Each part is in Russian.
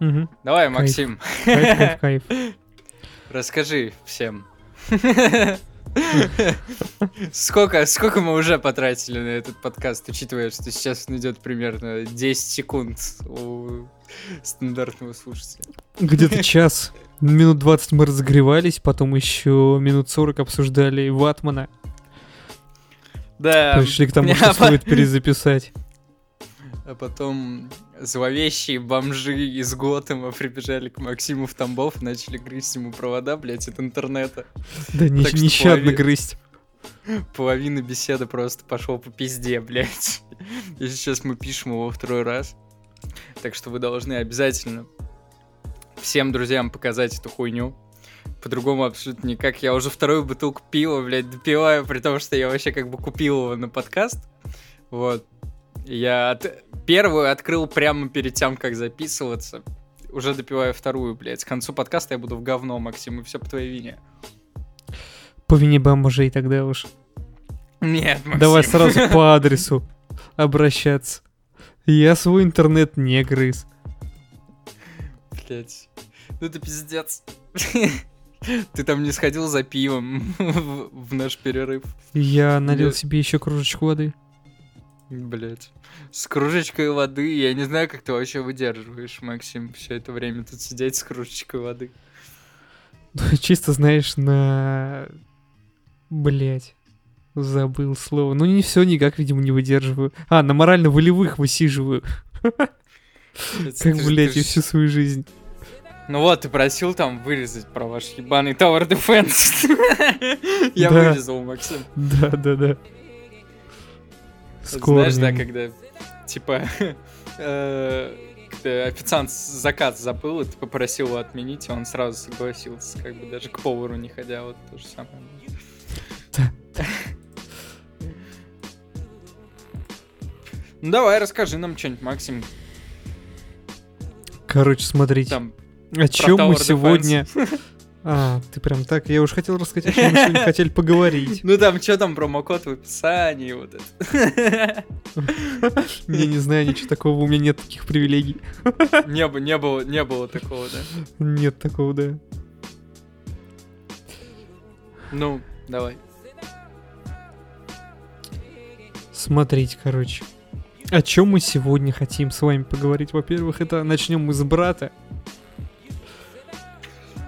Мгм. Давай, Кайф. Максим, Кайф, кайф, кайф. расскажи всем. Сколько, сколько мы уже потратили на этот подкаст, учитывая, что сейчас он идет примерно 10 секунд у стандартного слушателя? Где-то час. Минут 20 мы разогревались, потом еще минут 40 обсуждали Ватмана. Да, Пришли к тому, что стоит перезаписать. А потом зловещие бомжи из Готэма прибежали к Максиму в Тамбов и начали грызть ему провода, блядь, от интернета. Да не- нещадно грызть. Половина беседы просто пошел по пизде, блядь. И сейчас мы пишем его второй раз. Так что вы должны обязательно всем друзьям показать эту хуйню. По-другому абсолютно никак. Я уже вторую бутылку пива, блядь, допиваю, при том, что я вообще как бы купил его на подкаст. Вот. Я от- первую открыл прямо перед тем, как записываться. Уже допиваю вторую, блядь. К концу подкаста я буду в говно, Максим, и все по твоей вине. По вине бомжей тогда уж. Нет, Максим. Давай сразу по адресу обращаться. Я свой интернет не грыз. Блять. Ну это пиздец. Ты там не сходил за пивом в, наш перерыв. Я налил себе еще кружечку воды. Блять. С кружечкой воды. Я не знаю, как ты вообще выдерживаешь, Максим, все это время тут сидеть с кружечкой воды. Чисто, знаешь, на... Блять. Забыл слово. Ну, не все никак, видимо, не выдерживаю. А, на морально-волевых высиживаю. Как, блядь, и ж- всю свою жизнь. Ну вот, ты просил там вырезать про ваш ебаный Tower Defense. Я вырезал, Максим. Да, да, да. С Знаешь, да, когда, типа, э, официант заказ забыл, и ты попросил его отменить, и он сразу согласился, как бы даже к повару не ходя, вот то же самое. Ну давай, расскажи нам что-нибудь, Максим. Короче, смотрите. Там, О чем мы сегодня... А, ты прям так... Я уж хотел рассказать, о чем мы сегодня хотели поговорить. Ну там, что там, промокод в описании, вот это. Я не знаю ничего такого, у меня нет таких привилегий. Не, бы- не, было, не было такого, да? Нет такого, да. Ну, давай. Смотрите, короче. О чем мы сегодня хотим с вами поговорить? Во-первых, это начнем мы с брата.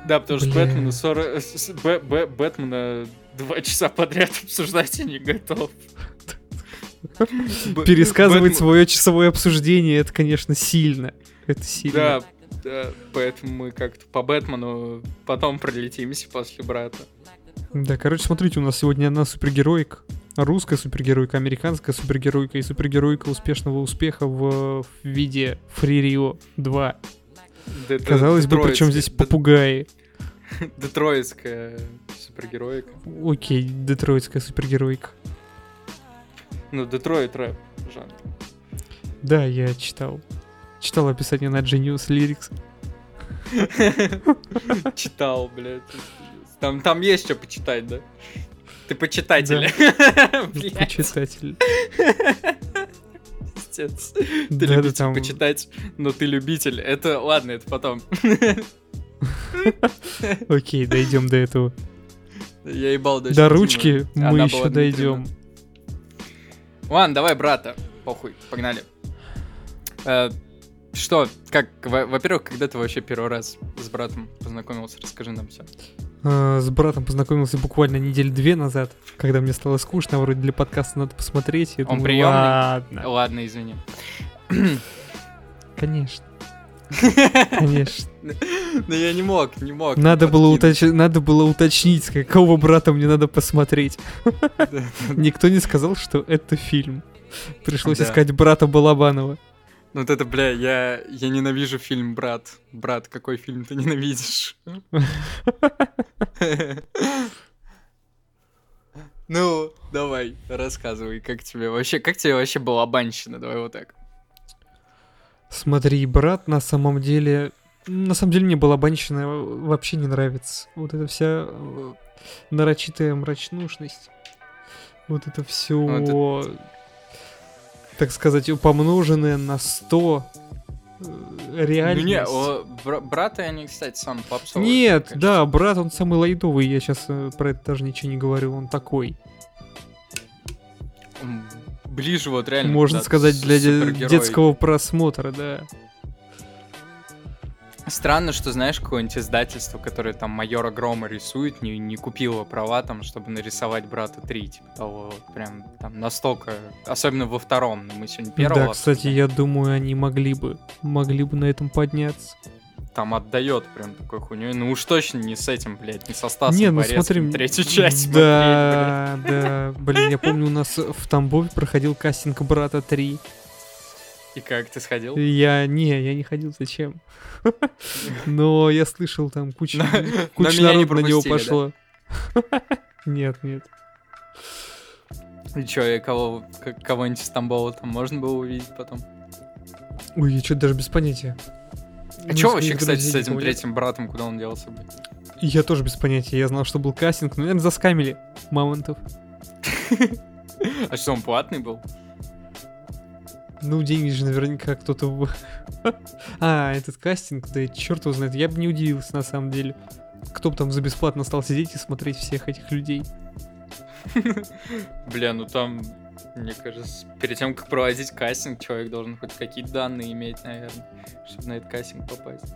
Да, потому что. Бэтмена 40... с- Б- Б- Бэтмена два часа подряд обсуждать я не готов. Пересказывать Бэтмен- свое часовое обсуждение, это, конечно, сильно. Это сильно. Да, да, поэтому мы как-то по Бэтмену потом пролетимся после брата. Да, короче, смотрите, у нас сегодня одна супергероика. Русская супергеройка, американская супергеройка и супергеройка успешного успеха в, в виде Rio 2. Дет- Казалось бы, причем здесь попугаи. Детройтская супергероика. Окей, детройтская супергеройка. Ну, Детройт рэп жанр. Да, я читал. Читал описание на Genius Lyrics. Читал, блядь. Там, там есть что почитать, да? Ты почитатель. Блядь, Почитатель. Пиздец. Ты Да, любитель там- почитать, но ты любитель. Это, ладно, это потом. Окей, дойдем до этого. Я ебал дочь До ручки мы еще дойдем. Ладно, давай, брата. Похуй, погнали. Э, Что, как, во- во-первых, когда ты вообще первый раз с братом познакомился, расскажи нам все. А, С братом познакомился буквально неделю две назад, когда мне стало скучно, вроде для подкаста надо посмотреть. Я Он думаю, приемный? Ладно, Ладно, извини. конечно, конечно. Но я не мог, не мог. Надо было, уточ- надо было уточнить, с какого брата мне надо посмотреть. Никто не сказал, что это фильм. Пришлось искать брата Балабанова. Ну вот это, бля, я, я ненавижу фильм «Брат». Брат, какой фильм ты ненавидишь? Ну, давай, рассказывай, как тебе вообще, как тебе вообще балабанщина, давай вот так. Смотри, брат, на самом деле... На самом деле мне Балабанщина вообще не нравится. Вот эта вся э, нарочитая мрачнушность. Вот это все, Вот так сказать, помноженное на 100. э, реальность. Не, о, бра- браты они, кстати, сам попсовый. Нет, конечно. да, брат, он самый лайтовый, я сейчас про это даже ничего не говорю, он такой. Ближе вот реально. Можно сказать, для детского просмотра, да. Странно, что знаешь, какое-нибудь издательство, которое там майора Грома рисует, не, не купило права там, чтобы нарисовать брата 3, типа того, вот прям там настолько, особенно во втором, ну, мы сегодня первого да, кстати, я думаю, они могли бы, могли бы на этом подняться. там отдает прям такой хуйней. Ну уж точно не с этим, блядь, не со Стасом Не, ну Борецким смотри, третью часть смотреть, Да, да, блин, я помню, у нас в Тамбове проходил кастинг брата 3. И как, ты сходил? Я, не, я не ходил, зачем? Но я слышал, там меня не народу на него пошло. Нет, нет. И чё, кого, кого-нибудь из Тамбова там можно было увидеть потом? Ой, я что-то даже без понятия. А Ну, из вообще, кстати, с этим третьим братом, куда он делся, блядь? Я тоже без понятия. Я знал, что был кастинг, но, наверное, заскамили мамонтов. А что, он платный был? Ну, деньги же наверняка кто-то... А, этот кастинг, да черт его знает. Я бы не удивился, на самом деле. Кто бы там за бесплатно стал сидеть и смотреть всех этих людей. Бля, ну там, мне кажется, перед тем, как проводить кастинг, человек должен хоть какие-то данные иметь, наверное, чтобы на этот кастинг попасть.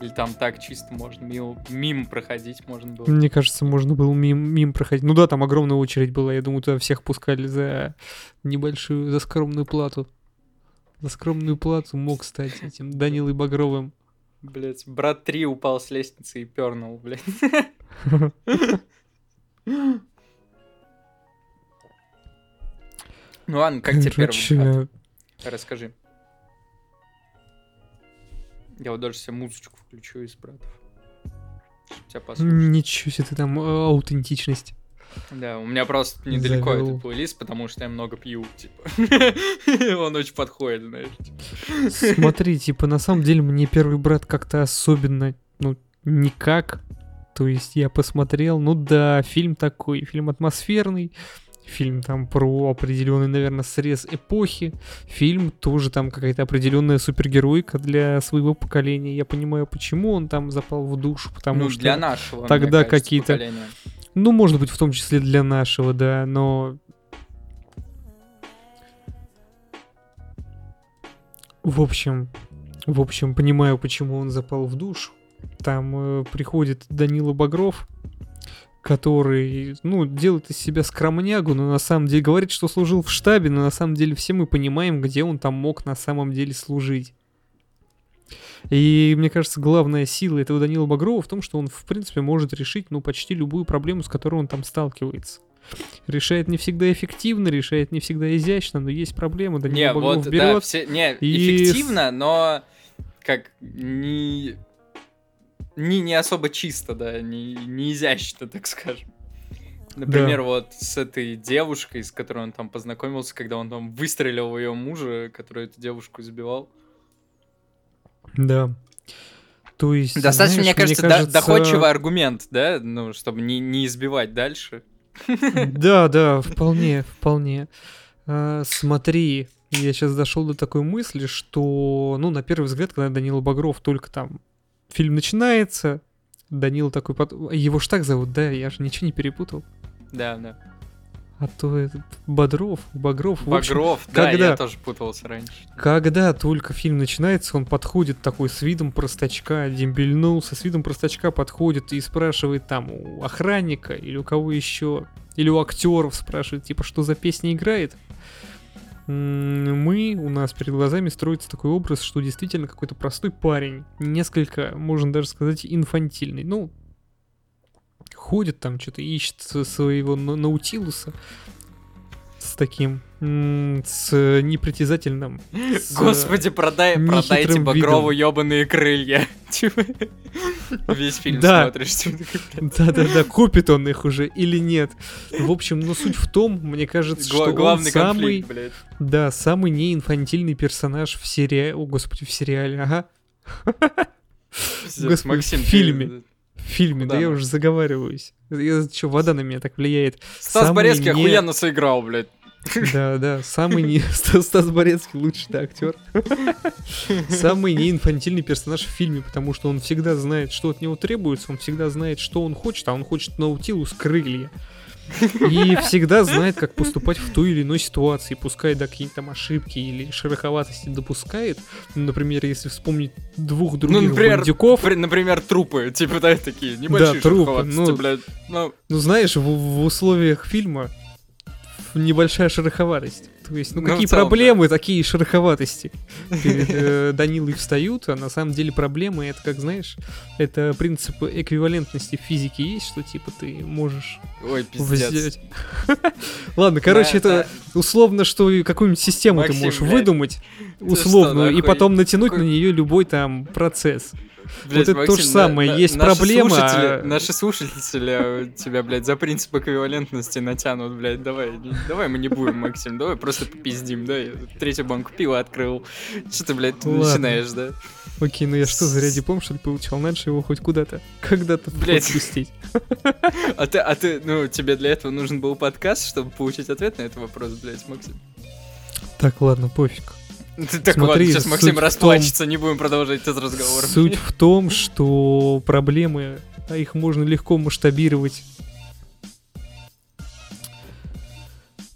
Или там так чисто можно мимо, мимо проходить можно было. Мне кажется, можно было мим, мим проходить. Ну да, там огромная очередь была. Я думаю, туда всех пускали за небольшую, за скромную плату. За скромную плату мог стать этим Данилой Багровым. Блять, брат 3 упал с лестницы и пернул, блядь. Ну ладно, как тебе первый Расскажи. Я вот даже себе музычку включу из братов. Тебя послушать. ничего себе ты там э, аутентичность. Да, у меня просто недалеко Завёл. этот плейлист, потому что я много пью, типа. Он очень подходит, знаешь. типа. Смотри, типа, на самом деле мне первый брат как-то особенно, ну, никак. То есть я посмотрел, ну да, фильм такой, фильм атмосферный, фильм там про определенный, наверное, срез эпохи, фильм тоже там какая-то определенная супергероика для своего поколения. Я понимаю, почему он там запал в душу, потому Ну, что... для нашего, тогда какие-то- поколения. Ну, может быть, в том числе для нашего, да, но... В общем, в общем, понимаю, почему он запал в душу. Там э, приходит Данила Багров, который, ну, делает из себя скромнягу, но на самом деле говорит, что служил в штабе, но на самом деле все мы понимаем, где он там мог на самом деле служить. И мне кажется, главная сила этого Данила Багрова в том, что он, в принципе, может решить, ну, почти любую проблему, с которой он там сталкивается. Решает не всегда эффективно, решает не всегда изящно, но есть проблема. Данила Не, Багров вот, да, берет. все, не, и эффективно, но как не, не, не особо чисто, да, не, не изящно, так скажем. Например, вот с этой девушкой, с которой он там познакомился, когда он там выстрелил в ее мужа, который эту девушку избивал. Да. То есть, Достаточно, знаешь, мне кажется, до- кажется, доходчивый аргумент, да, ну, чтобы не, не избивать дальше. Да, да, вполне, вполне. А, смотри, я сейчас дошел до такой мысли, что, ну, на первый взгляд, когда Данила Багров только там фильм начинается, Данил такой, его ж так зовут, да, я же ничего не перепутал. Да, да. А то этот Бодров, Багров. в общем, Багров, да, когда- я тоже путался раньше. Когда только фильм начинается, он подходит такой с видом простачка, дембельнулся, с видом простачка подходит и спрашивает там у охранника или у кого еще, или у актеров спрашивает, типа, что за песня играет. Мы, у нас перед глазами строится такой образ, что действительно какой-то простой парень, несколько, можно даже сказать, инфантильный. Ну, ходит там, что-то ищет своего на- наутилуса с таким, с непритязательным. с- Господи, продай, продайте видом. Багрову ебаные крылья. Типа, Весь фильм Да. смотришь. типа. Да-да-да, купит он их уже или нет. В общем, но суть в том, мне кажется, Гла- что он Главный самый, конфликт, блядь. да, самый неинфантильный персонаж в сериале, о господи, в сериале, ага, Господи, Максим, в фильме. В фильме, да Куда я уже заговариваюсь. Я, что, вода на меня так влияет. Стас Самый Борецкий не- охуенно сыграл, блядь. Да, да, самый не... Стас Борецкий лучший актер. Самый неинфантильный персонаж в фильме, потому что он всегда знает, что от него требуется, он всегда знает, что он хочет, а он хочет Наутилус крылья. И всегда знает, как поступать в той или иной ситуации, пускай да какие-то там ошибки или шероховатости допускает. Ну, например, если вспомнить двух других ну, например, бандюков... при- например, трупы, типа, да, такие небольшие Да, трупы, ну, блядь. Ну, Ну, знаешь, в, в условиях фильма небольшая шероховатость. То есть, ну, Ну, какие целом, проблемы, такие и шероховатости. Перед э, Данилой встают, а на самом деле проблемы, это, как знаешь, это принцип эквивалентности в физике есть, что, типа, ты можешь ой, пиздец. взять... Ладно, короче, Да, это условно, что какую-нибудь систему ты можешь выдумать, условную, и потом натянуть на нее любой там процесс. Блядь, это то же самое, на- есть наши проблема, слушатели- а- Наши слушатели тебя, блядь, за принцип эквивалентности натянут, блядь, давай, давай мы не будем, Максим, давай просто попиздим, да, я третью банку пива открыл, что ты, блядь, Ладно. начинаешь, да? Окей, ну я что, зря диплом, что ли, получал? Надо же его хоть куда-то, когда-то Блядь. пустить. А ты, а ты, ну, тебе для этого нужен был подкаст, чтобы получить ответ на этот вопрос, блядь, Максим? Так, ладно, пофиг. Так Смотри, ладно, сейчас Максим в том- расплачется, не будем продолжать этот разговор. Суть в том, что проблемы, а их можно легко масштабировать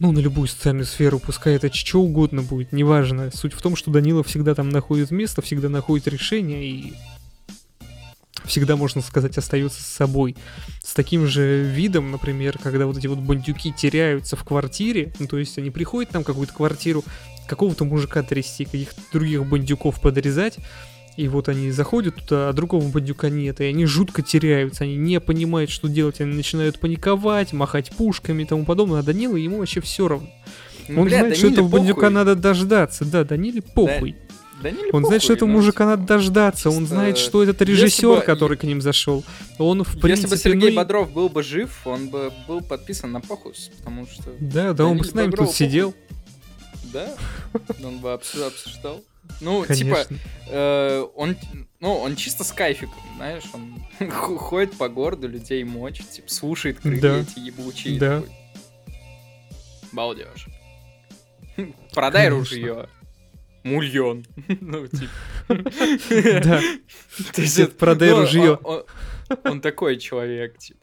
ну, на любую социальную сферу, пускай это что угодно будет, неважно. Суть в том, что Данила всегда там находит место, всегда находит решение и всегда, можно сказать, остается с собой. С таким же видом, например, когда вот эти вот бандюки теряются в квартире, ну, то есть они приходят там какую-то квартиру, какого-то мужика трясти, каких-то других бандюков подрезать, и вот они заходят туда, а другого бандюка нет, и они жутко теряются, они не понимают, что делать, они начинают паниковать, махать пушками и тому подобное, а Данила ему вообще все равно. Ну, Он бля, знает, что Даниле этого бандюка похуй. надо дождаться, да, Даниле похуй. Даниле Он знает, что похуй, этого ну, мужика типа, надо дождаться, он знает, что этот режиссер, бы- который к ним зашел, он в принципе... Если бы Сергей ну Бодров был бы жив, он бы был подписан на похус, потому что... Да, да, он бы Даниле с нами Багрову тут сидел, Да, он бы обсу- обсуждал. Ну, типа, э, он, ну, он чисто с кайфиком, знаешь, он ходит по городу, людей мочит, типа, слушает крылья Да. эти ебучие. Да. такой, Балдеж. Продай Конечно. ружье. Мульон. Ну, типа. Да, То есть продай ну, ружье. Он он- он такой человек, типа.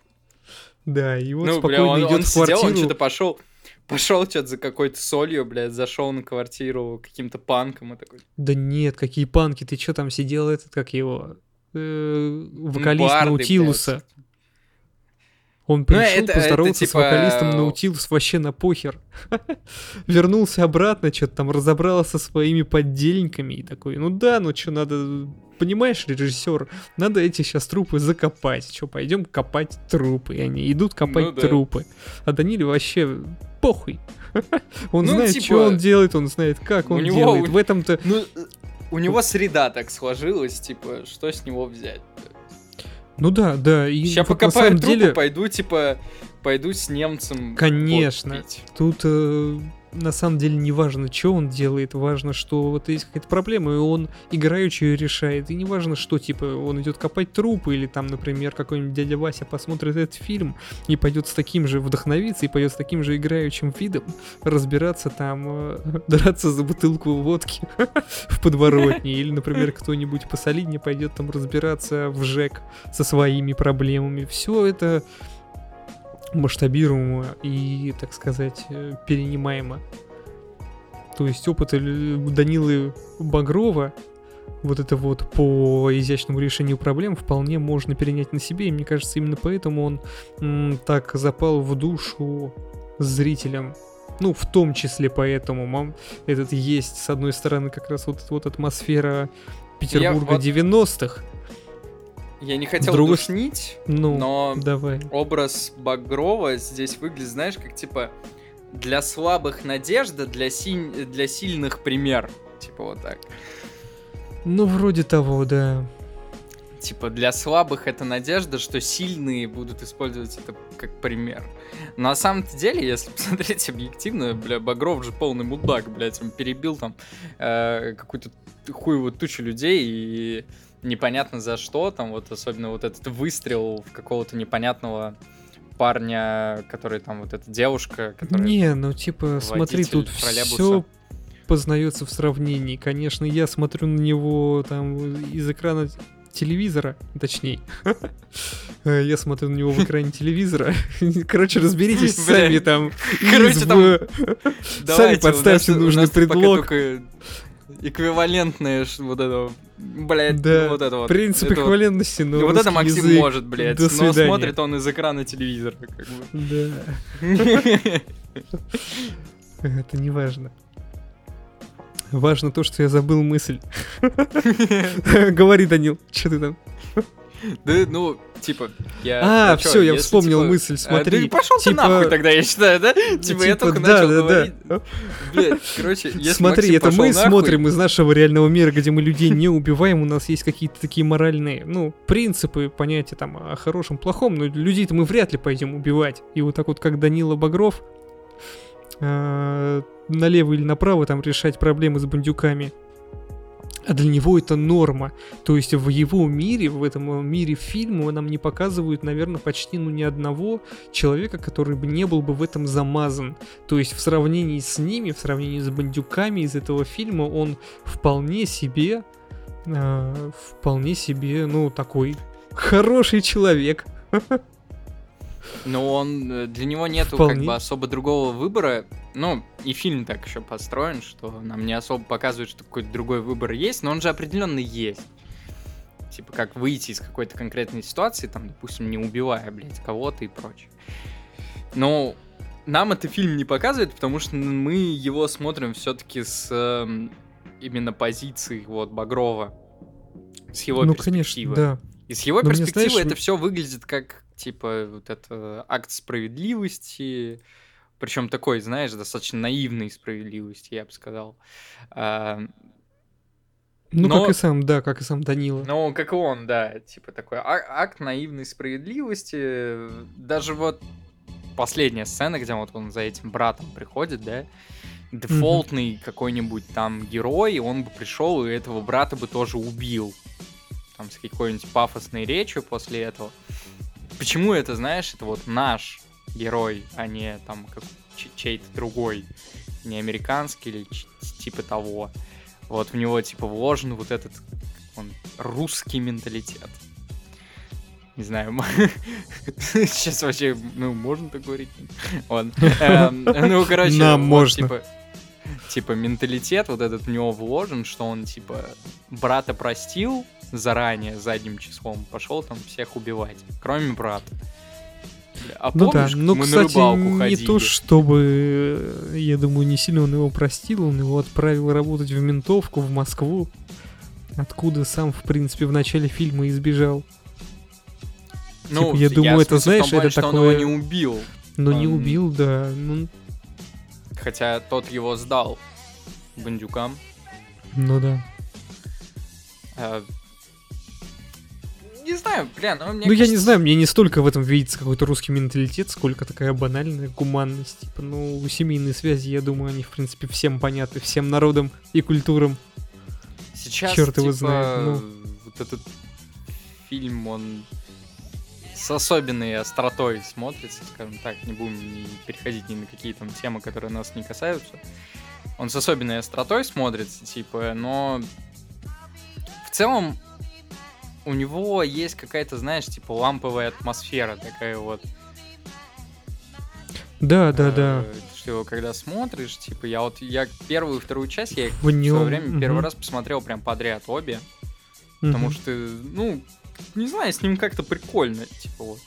да, и вот Ну, бля, спокойно он, идет он в сидел, он квартиру. что-то пошел, пошел что-то за какой-то солью, блядь, зашел на квартиру каким-то панком и такой. Да нет, какие панки, ты что там сидел этот, как его, э, вокалист Барды, Наутилуса. блядь. Он Ну, пришел, это- это поздоровался типа, с вокалистом э, Наутилус вообще на похер. Вернулся обратно, что-то там разобрался со своими поддельниками и такой, ну да, ну что, надо, понимаешь, режиссер, надо эти сейчас трупы закопать. Что, пойдем копать трупы. И они идут копать Ну да. трупы. А Даниле вообще похуй. Он Ну, знает, типа, что он делает, он знает, как он него- делает. В этом-то Ну, у него среда так сложилась, типа, что с него взять? Ну да, да. И Сейчас вот покопаю трупы, деле, пойду, типа, пойду с немцем. Конечно. тут э, на самом деле не важно, что он делает, важно, что вот есть какая-то проблема, и он играючи ее решает. И не важно, что, типа, он идет копать трупы, или там, например, какой-нибудь дядя Вася посмотрит этот фильм и пойдет с таким же вдохновиться, и пойдет с таким же играющим видом разбираться там, э, драться за бутылку водки в подворотне, или, например, кто-нибудь посолиднее пойдет там разбираться в ЖЭК со своими проблемами. Все это масштабируемо и, так сказать, э, перенимаемо. То есть опыт Ил- Данилы Багрова, вот это вот по изящному решению проблем, вполне можно перенять на себе, и мне кажется, именно поэтому он м, так запал в душу зрителям. Ну, в том числе поэтому мам, этот есть, с одной стороны, как раз вот, вот атмосфера Петербурга вот- 90-х. Я не хотел другой- душнить, Ну, но давай. образ Багрова здесь выглядит, знаешь, как, типа, для слабых надежда, для, синь- для сильных пример. Типа вот так. Ну, вроде того, да. Типа для слабых это надежда, что сильные будут использовать это как пример. Но на самом деле, если посмотреть объективно, бля, Багров же полный мудак, блядь, он перебил там э, какую-то хуевую тучу людей и непонятно за что, там вот особенно вот этот выстрел в какого-то непонятного парня, который там вот эта девушка, которая... Не, ну типа, смотри, тут троллейбуса. все познается в сравнении. Конечно, я смотрю на него там из экрана телевизора, точнее. Я смотрю на него в экране телевизора. Короче, разберитесь сами там. Короче, там- у подставьте нужный предлог. эквивалентное вот это, блядь, Да, вот это вот. Принцип Это вот- эквивалентности, но вот это Максим язык. может, блядь, До но смотрит он из экрана телевизора, как бы. Да, это не важно. Важно то, что я забыл мысль. Говори, Данил, что ты там? Да, ну, типа, я... А, всё, я вспомнил типа, мысль, а, смотри, пошел ты типа- нахуй тогда, я считаю, да? Типа, я только да, начал говорить. Блядь, короче, если Смотри, это мы смотрим из нашего реального мира, где мы людей не убиваем, у нас есть какие-то такие моральные, ну, принципы, понятия там о хорошем, плохом, но людей-то мы вряд ли пойдем убивать. И вот так вот, как Данила Багров, э, налево или направо там решать проблемы с бандюками. А для него это норма. То есть в его мире, в этом мире фильма нам не показывают, наверное, почти ну ни одного человека, который бы не был бы в этом замазан. То есть в сравнении с ними, в сравнении с бандюками из этого фильма, он вполне себе, э, вполне себе, ну, такой хороший человек. Но он, э, для него нету как Вполне. бы особо другого выбора. Ну, и фильм так еще построен, что нам не особо показывают, что какой-то другой выбор есть, но он же определенно есть. Типа, как выйти из какой-то конкретной ситуации, там, допустим, не убивая, блядь, кого-то и прочее. Но нам это фильм не показывает, потому что мы его смотрим все-таки с эм, именно позиции вот Багрова. С его ну, перспективы. конечно, да. И с его Но мне, перспективы знаешь, это все выглядит как, типа, вот это акт справедливости, причем такой, знаешь, достаточно наивной справедливости, я бы сказал. А, Ну, Но- как и сам, да, как и сам Данила. Ну, как и он, да, типа такой а- акт наивной справедливости. Даже вот последняя сцена, где вот он за этим братом приходит, да, дефолтный какой-нибудь там герой, он бы пришел и этого брата бы тоже убил. Там с какой-нибудь пафосной речью после этого. Почему это, знаешь, это вот наш герой, а не там как чей-то другой, не американский или типа того. Вот в него типа вложен вот этот он русский менталитет. Не знаю, сейчас вообще, ну, можно так говорить? Ладно. Эм, Ну, короче, Нам можно. Типа, типа менталитет вот этот в него вложен, что он, типа, брата простил заранее, задним числом, пошел там всех убивать, кроме брата. А Ну да, помнишь, ну, мы на кстати, рыбалку не ходили? то чтобы, э, я думаю, не сильно он его простил, он его отправил работать в ментовку в Москву, откуда сам, в принципе, в начале фильма избежал. Ну, типа, я думаю, в это, знаешь, плане, это что он такое- его не убил, не Он- убил, да. Ну, хотя тот его сдал бандюкам. ну да. Э, Не знаю, бля, ну мне ну, я не кажется- знаю, мне не столько в этом видится какой-то русский менталитет, сколько такая банальная гуманность. Типа, ну, семейные связи, я думаю, они, в принципе, всем понятны, всем народам и культурам. Сейчас, его типа, знает, ну. вот этот фильм, он с особенной остротой смотрится, скажем так, не будем ни переходить ни на какие там темы, которые нас не касаются. Он с особенной остротой смотрится, типа, но в целом у него есть какая-то, знаешь, типа ламповая атмосфера такая вот. Да, да, да. Э, Что его когда смотришь, типа, я вот, я первую и вторую часть, я их В свое время первый раз посмотрел прям подряд обе. Потому что, ну, не знаю, с ним как-то прикольно, вот.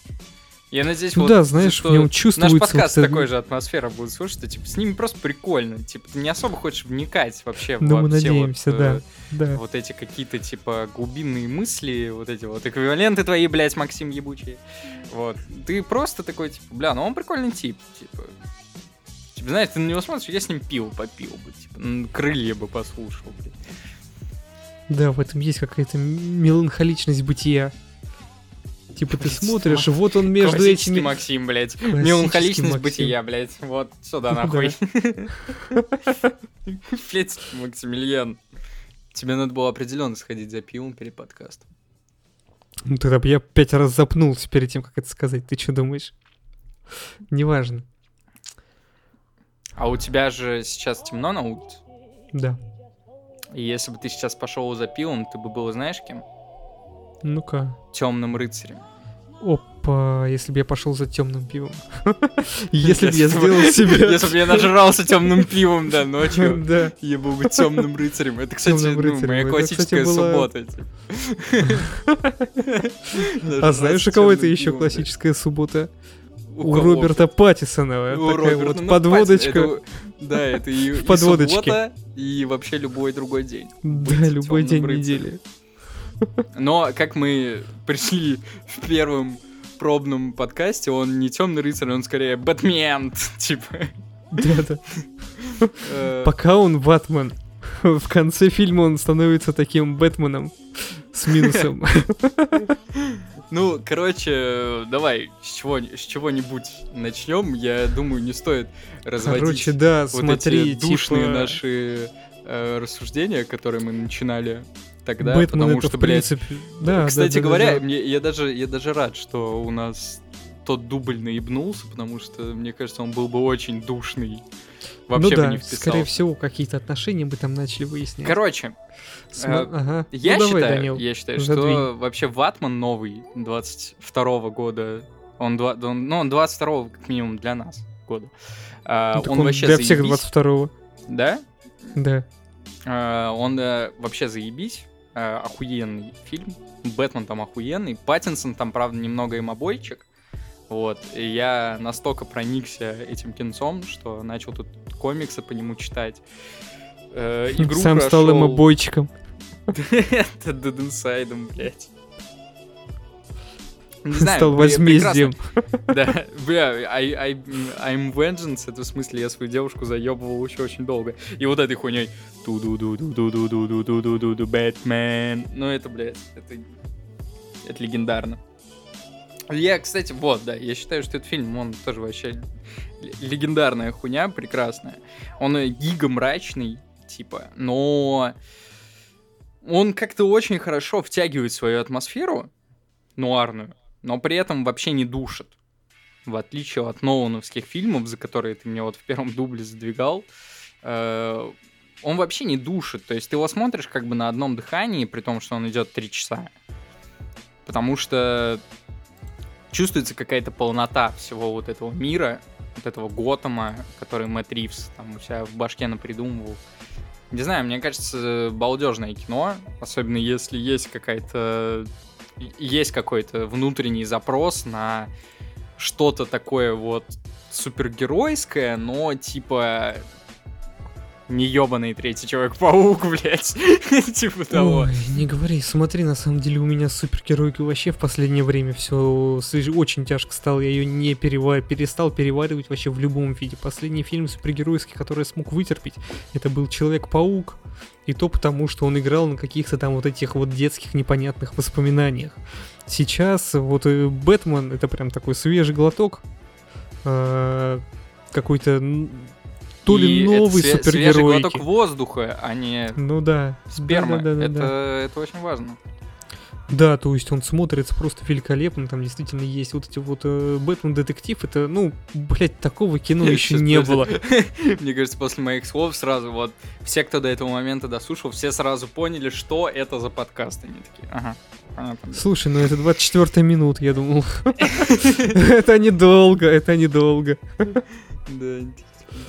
Я надеюсь, Ну вот, да, знаешь, что в нем наш чувствуется подкаст вот это- такой же атмосфера будет слушать, что, типа, с ними просто прикольно. Типа, ты не особо хочешь вникать вообще Ну, во мы все надеемся, вот, да. э, Да. вот эти какие-то, типа, глубинные мысли, вот эти вот эквиваленты твои, блядь, Максим ебучие. Вот. Ты просто такой, типа, бля, ну он прикольный тип, типа. Типа, знаешь, ты на него смотришь, я с ним пиво попил бы, типа, крылья бы послушал, блядь. Да, в этом есть какая-то меланхоличность бытия. Типа ты смотришь, вот он между этими... Максим, блядь. Меланхоличность бытия, блядь. Вот сюда нахуй. Блядь, Максимилиан. Тебе надо было определенно сходить за пивом перед подкастом. Ну тогда бы я пять раз запнулся перед тем, как это сказать. Ты что думаешь? Неважно. А у тебя же сейчас темно на улице? Да. И если бы ты сейчас пошел за пивом, ты бы был, знаешь, кем? Ну-ка. Темным рыцарем. Опа, если бы я пошел за темным пивом. Если бы я сделал себе... Если бы я нажрался темным пивом, да, ночью. Да. Я был бы темным рыцарем. Это, кстати, ну, моя классическая суббота. типа. А знаешь, у кого это еще классическая суббота? У кого? Роберта Паттисона. У Такая Роберта, вот ну, подводочка. Паттинсон, это- Да, это и, В и подводочке. суббота, и вообще любой другой день. Да, любой день рыцарем. недели. Но как мы пришли в первом пробном подкасте, он не темный рыцарь, он скорее Бэтмен, типа. Да-да. Э, Пока он Батман. В конце фильма он становится таким Бэтменом с минусом. Ну, короче, давай с чего с чего-нибудь начнем. Я думаю, не стоит разводить Короче, да, вот смотри, эти душные типа, наши э, рассуждения, которые мы начинали тогда, Бэтмен потому это что, в блядь, принципе... Да, Кстати да, да, говоря, да. Мне, я, даже, я даже рад, что у нас тот дубль наебнулся, потому что, мне кажется, он был бы очень душный. Вообще ну бы да, не вписался. скорее всего, какие-то отношения бы там начали выяснять. Короче, Сма- э, ага. я, ну, давай, считаю, Данил. я считаю, задвинь. что вообще Ватман новый 22 года, он, два- он, ну, он 22 как минимум для нас года. А, Ну, так он, вообще для всех заебись. 22-го. Да? Да. А, он э, вообще заебись. А, охуенный фильм. Бэтмен там охуенный. Паттинсон там, правда, немного им обойчик. Вот. И я настолько проникся этим кинцом, что начал тут комиксы по нему читать. Э, игру Сам стал им обойчиком. Это Dead Inside, блядь. Не знаю, Стал возмездием. Да, бля, I, I, I'm Vengeance, это в смысле я свою девушку заебывал еще очень долго. И вот этой хуйней ту ду ду ду ду ду ду ду ду ду ду ду Бэтмен. Ну это, блядь, это, это легендарно. Я, кстати, вот, да, я считаю, что этот фильм, он тоже вообще легендарная хуйня, прекрасная. Он э, гига мрачный, типа, но он как-то очень хорошо втягивает свою атмосферу нуарную, но при этом вообще не душит. В отличие от Нолановских фильмов, за которые ты мне вот в первом дубле задвигал, э, он вообще не душит. То есть ты его смотришь как бы на одном дыхании, при том, что он идет три часа. Потому что чувствуется какая-то полнота всего вот этого мира, вот этого Готэма, который Мэтт Ривз там у себя в башке напридумывал. Не знаю, мне кажется, балдежное кино, особенно если есть какая-то есть какой-то внутренний запрос на что-то такое вот супергеройское, но типа не ебаный третий Человек-паук, блядь. типа того. Ой, не говори, смотри, на самом деле у меня с вообще в последнее время все очень тяжко стало. Я ее не перева- перестал переваривать вообще в любом виде. Последний фильм супергеройский, который я смог вытерпеть, это был Человек-паук. И то потому, что он играл на каких-то там вот этих вот детских непонятных воспоминаниях. Сейчас вот э, Бэтмен это прям такой свежий глоток. э, Какой-то то ли И это новый све- Свежий глоток воздуха, а не Ну да. сперма. Да-да-да-да-да. это, это очень важно. Да, то есть он смотрится просто великолепно, там действительно есть вот эти вот э, Бэтмен детектив, это, ну, блядь, такого кино еще Щас, не было. Мне кажется, после моих слов сразу вот все, кто до этого момента дослушал, все сразу поняли, что это за подкаст. Они такие, ага, понятно. Слушай, ну это 24 минут, я думал. Это недолго, это недолго. Да.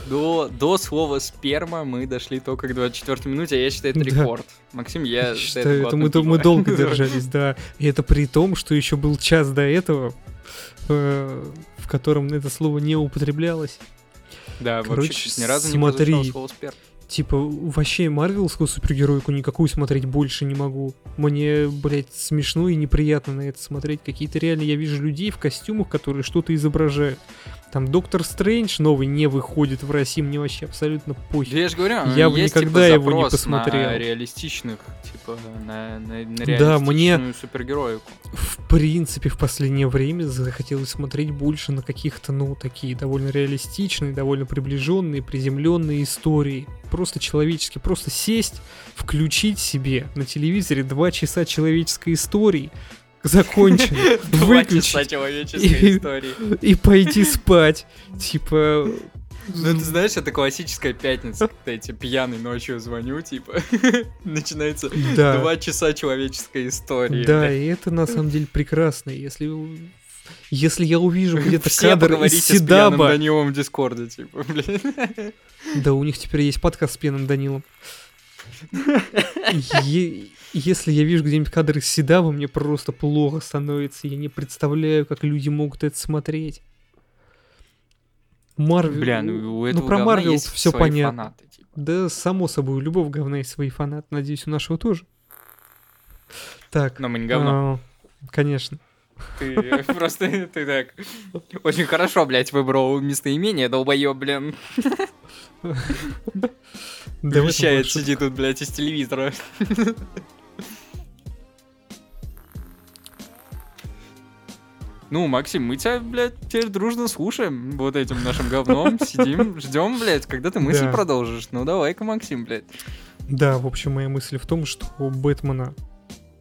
До, до слова сперма мы дошли только к 24 минуте, а я считаю, это Да. рекорд. Максим, я Считаю, это мы, мы долго держались, да. И это при том, что еще был час до этого, э, в котором это слово не употреблялось. Да, Короче, вообще ни разу не смотри. слово сперма. Типа, вообще марвелскую супергеройку никакую смотреть больше не могу. Мне, блядь, смешно и неприятно на это смотреть. Какие-то реально я вижу людей в костюмах, которые что-то изображают. Там Доктор Стрэндж новый не выходит в России, мне вообще абсолютно похер. я же говорю, Я бы есть, никогда типа, его не посмотрел. на реалистичных, типа, на, на, на Да, мне- супергероику. В принципе, в последнее время захотелось смотреть больше на каких-то, ну, такие довольно реалистичные, довольно приближенные, приземленные истории. Просто человечески, просто сесть, включить себе на телевизоре два часа человеческой истории, часа Выключить человеческой И- истории. и пойти спать. Типа, Ну, ты знаешь, это классическая пятница, когда я тебе пьяный ночью звоню, типа, начинается да. два часа человеческой истории. Да, и это на самом деле прекрасно. Если, если я увижу где-то Все кадр из Седаба... Данилом в Дискорде, типа, блин. Да, у них теперь есть подкаст с пьяным Данилом. Если я вижу где-нибудь кадр из Седаба, мне просто плохо становится. Я не представляю, как люди могут это смотреть. Марвел... Бля, ну у этого про говна Марвел есть свои понятно. фанаты, типа. Да, само собой, у любого говна есть свои фанаты. Надеюсь, у нашего тоже. Так. Но мы не говно. а, Конечно. Ты просто, ты так, очень хорошо, блядь, выбрал местоимение, долбоёб, блин. Да Вещает, сидит тут, блядь, из телевизора. Ну, Максим, мы тебя, блядь, теперь дружно слушаем вот этим нашим говном, сидим, ждем, блядь, когда ты мысль Да. продолжишь. Ну, давай-ка, Максим, блядь. Да, в общем, моя мысль в том, что у Бэтмена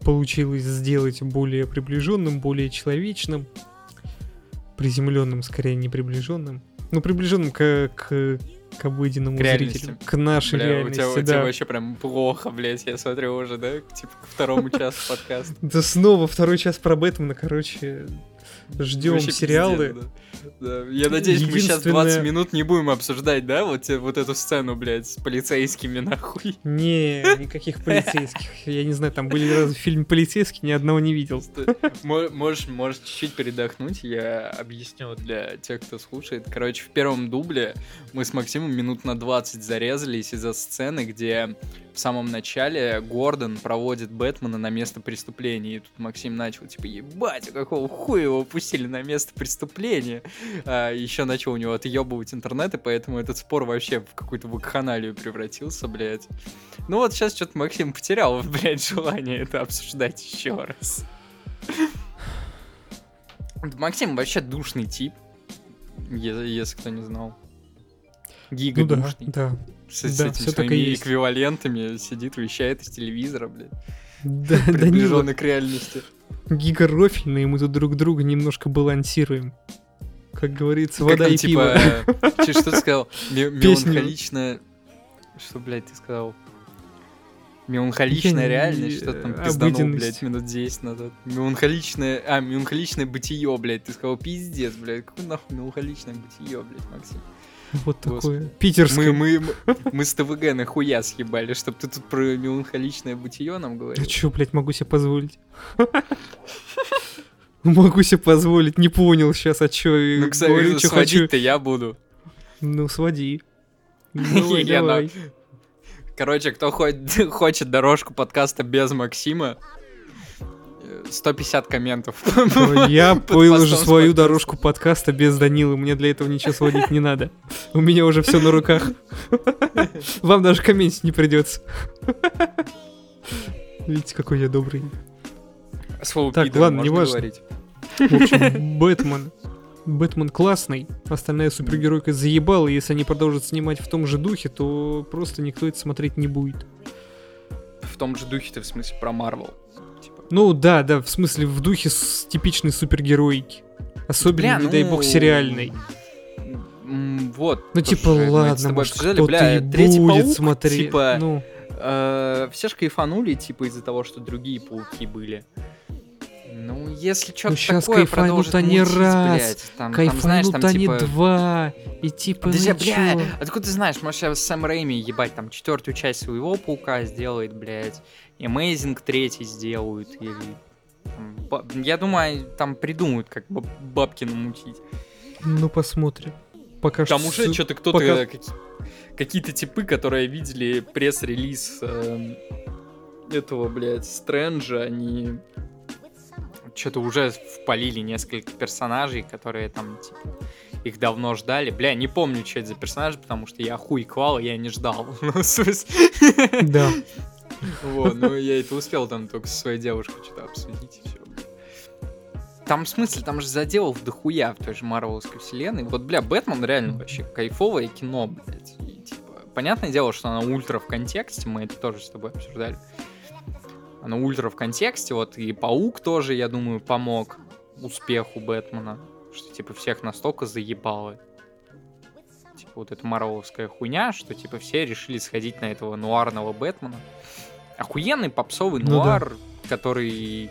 получилось сделать более приближенным, более человечным, приземленным, скорее не приближенным, ну приближенным к, к, к обыденному К зрителю, к нашей Бля, у реальности, тебя, у тебя да. вообще прям плохо, блядь, я смотрю уже, да? Типа к второму часу подкаста. Да снова второй час про Бэтмена, короче, ждем сериалы. пиздец, да. Да, Я надеюсь, мы сейчас Единственное- 20 минут не будем обсуждать, да, вот, вот эту сцену, блядь, с полицейскими, нахуй. Не, никаких полицейских. Я не знаю, там были разве фильм полицейский, ни одного не видел. Можешь, можешь чуть-чуть передохнуть, я объясню для тех, кто слушает. Короче, в первом дубле мы с Максимом минут на 20 зарезались из-за сцены, где в самом начале Гордон проводит Бэтмена на место преступления. И тут Максим начал, типа, ебать, а какого хуя его пустили на место преступления? А, еще начал у него отъебывать интернет, и поэтому этот спор вообще в какую-то вакханалию превратился, блядь. Ну вот сейчас что-то Максим потерял, блядь, желание это обсуждать еще раз. Максим вообще душный тип, если кто не знал. Гига Ну да, душный. да. С, с да, этими всё так и своими есть. эквивалентами сидит, вещает из телевизора, блядь. Да, Данила, Приближенный к реальности. Гигорофильные, мы тут друг друга немножко балансируем. Как говорится, Как вода там, и типа, пиво. че- что ты сказал? Ме- Песню. Меланхоличная... Что, блядь, ты сказал? Меланхоличная реальность, что там пизданул, блядь, минут 10 назад. Меланхоличное... А, меланхоличное бытие, блядь. Ты сказал, пиздец, блядь. Какое нахуй меланхоличное бытие, блядь, Максим? Вот такое. Питерское. мы, мы, мы с ТВГ нахуя съебали, чтоб ты тут про меланхоличное бытие нам А говорил. чё, блядь, могу себе позволить? Могу себе позволить, не понял сейчас, а чё Ну, кстати, говорю, хочу. сводить-то я буду. Ну, своди. Давай. Короче, кто хо- хочет дорожку подкаста без Максима, 150 комментов. Я выложу свою дорожку подкаста без Данилы, мне для этого ничего сводить не надо. У меня уже все на руках. Вам даже комментить не придется. Видите, какой я добрый. Слово Так, пидор ладно, можно неважно. говорить? В общем, Бэтмен. Бэтмен классный, остальная супергеройка заебала, и если они продолжат снимать в том же духе, то просто никто это смотреть не будет. В том же духе ты в смысле про Марвел. Ну да, да, в смысле в духе с типичной супергероики. Особенно, Бля, не дай ну, бог, сериальной. м, Вот. Ну типа, ладно, может кто-то Бля, и Третий будет паук, смотреть. Типа, Ну, э, все ж кайфанули, типа, из-за того, что другие пауки были. Ну, если что-то Ну, щас такое кайфанут они мутить, раз, блядь, там, там, знаешь, кайфанут там, они типа... два, и типа, Подожди, ну бля, чё? откуда ты знаешь, может, сейчас Сэм Рэйми, ебать, там, четвертую часть своего паука сделает, блядь, Amazing третий сделают, или... там, Я думаю, там придумают, как баб- бабки намутить. Ну, посмотрим. Пока Там что уже что-то кто-то, пока- э, каки- какие-то типы, которые видели пресс-релиз эм, этого, блядь, Стрэнджа, они что-то уже впалили несколько персонажей, которые там, типа, их давно ждали. Бля, не помню, что это за персонажи, потому что я хуй клал, я не ждал. Ну. Да. Вот, ну я это успел там только со своей девушкой что-то обсудить и все. Там, в смысле, там же заделов дохуя в той же Марвеловской вселенной. Вот, бля, Бэтмен реально вообще кайфовое кино, блядь. И, типа, понятное дело, что она ультра в контексте, мы это тоже с тобой обсуждали. оно ультра в контексте, вот и Паук тоже, я думаю, помог успеху Бэтмена, что типа всех настолько заебало. Типа вот эта марвеловская хуйня, что типа все решили сходить на этого нуарного Бэтмена. Охуенный попсовый Ну да. нуар, который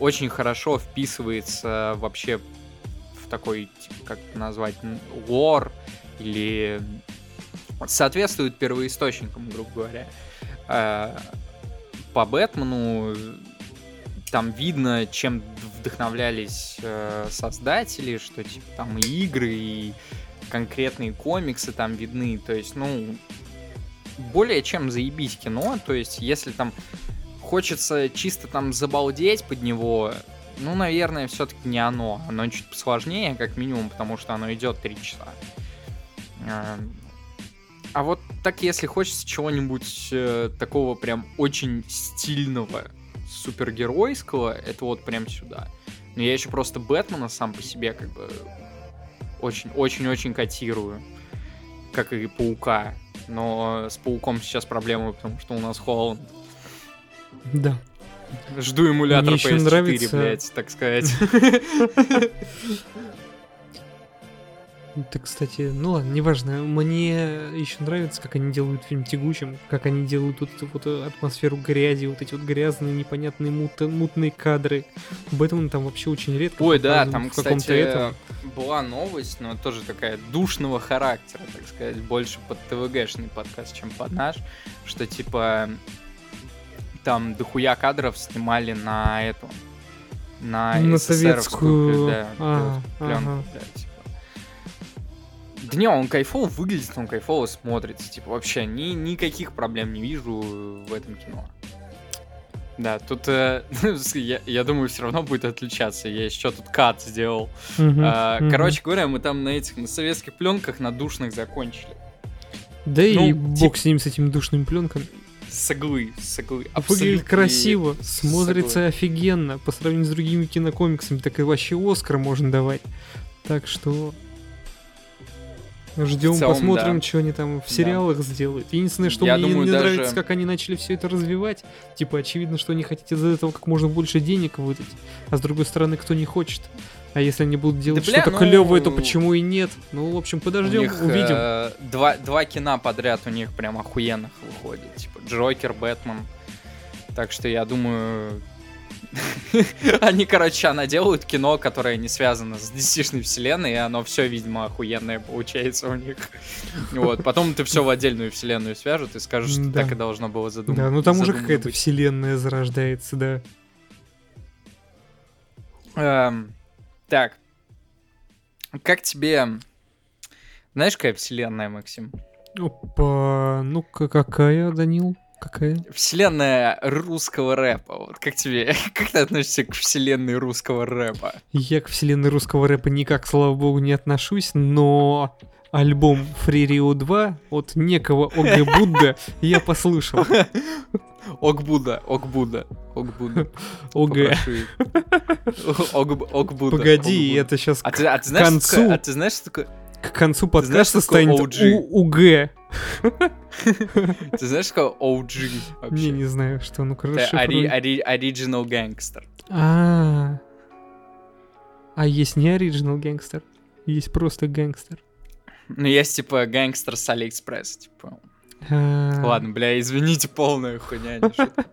очень хорошо вписывается вообще в такой, типа, как назвать, лор или соответствует первоисточникам, грубо говоря. Э, По Бэтмену там видно, чем вдохновлялись э, создатели, что типа там и игры, и конкретные комиксы там видны. То есть, ну, более чем заебись кино. То есть, если там хочется чисто там забалдеть под него, ну, наверное, все-таки не оно. Оно чуть посложнее, как минимум, потому что оно идет три часа. А, А вот так, если хочется чего-нибудь э, такого прям очень стильного, супергеройского, это вот прям сюда. Но я еще просто Бэтмена сам по себе как бы очень-очень-очень котирую. Как и Паука. Но с Пауком сейчас проблемы, потому что у нас Холланд. Да. Жду эмулятор Мне ещё PS4, нравится- блядь, так сказать. Это, кстати, ну ладно, неважно. Мне еще нравится, как они делают фильм тягучим, как они делают вот эту вот э, атмосферу грязи, вот эти вот грязные, непонятные мут- мутные кадры. Бэтмен там вообще очень редко Ой, да, там, в каком-то кстати, этом. была новость, но тоже такая душного характера, так сказать, больше под ТВГшный подкаст, чем под наш, что типа там дохуя кадров снимали на эту, на, На советскую. да, А, пленку, ага. типа. Да не, он кайфово выглядит, он кайфово смотрится. Типа, вообще ни, никаких проблем не вижу в этом кино. Да, тут э, я, я думаю, все равно будет отличаться. Я еще тут кат сделал. Мгм, А, мгм. Короче говоря, мы там на этих на советских пленках на душных закончили. Да и ну, бог с ним, с этими душными пленками. Соглы, соглы. Выглядит абсолютно красиво, смотрится офигенно. По сравнению с другими кинокомиксами, так и вообще Оскар можно давать. Так что... Ждем, целом, посмотрим, да. что они там в Да. сериалах сделают. Единственное, что Я мне думаю, не даже- нравится, как они начали все это развивать. Типа, очевидно, что они хотят из этого как можно больше денег выдать. А с другой стороны, кто не хочет. А если они будут делать бля, что-то ну, клевое, то почему и нет? Ну, в общем, подождем, них, увидим. э, два, два кино подряд у них прям охуенных выходит. Типа Джокер, Бэтмен. Так что я думаю... Они, короче, она делают кино, которое не связано с DC-шной вселенной, и оно все, видимо, охуенное получается у них. Вот. Потом это все в отдельную вселенную свяжут и скажут, что Да. так и должно было задумать. Да, ну там уже какая-то вселенная зарождается, да. Эм, так. Как тебе... Знаешь, какая вселенная, Максим? Опа, ну-ка, какая, Данил? Какая? Вселенная русского рэпа. Вот как тебе, как ты относишься к вселенной русского рэпа? Я к вселенной русского рэпа никак, слава богу, не отношусь, но альбом Free Rio 2 от некого ОГ Будда я послушал. Окбуда, Окбуда, Окбуда. ОГ. Попрошу их. Ог- Окбуда. Погоди, это сейчас А ты, а ты знаешь, концу. а ты знаешь, что такое, к концу подкаста станет УГ. ты знаешь, что OG вообще? Не, не знаю, что, ну ори- Original Gangster. А, а есть не оригинал гангстер, есть просто гангстер. Ну, есть, типа, гангстер с Алиэкспресс, типа. А, Ладно, бля, извините, полная хуйня, не шутка.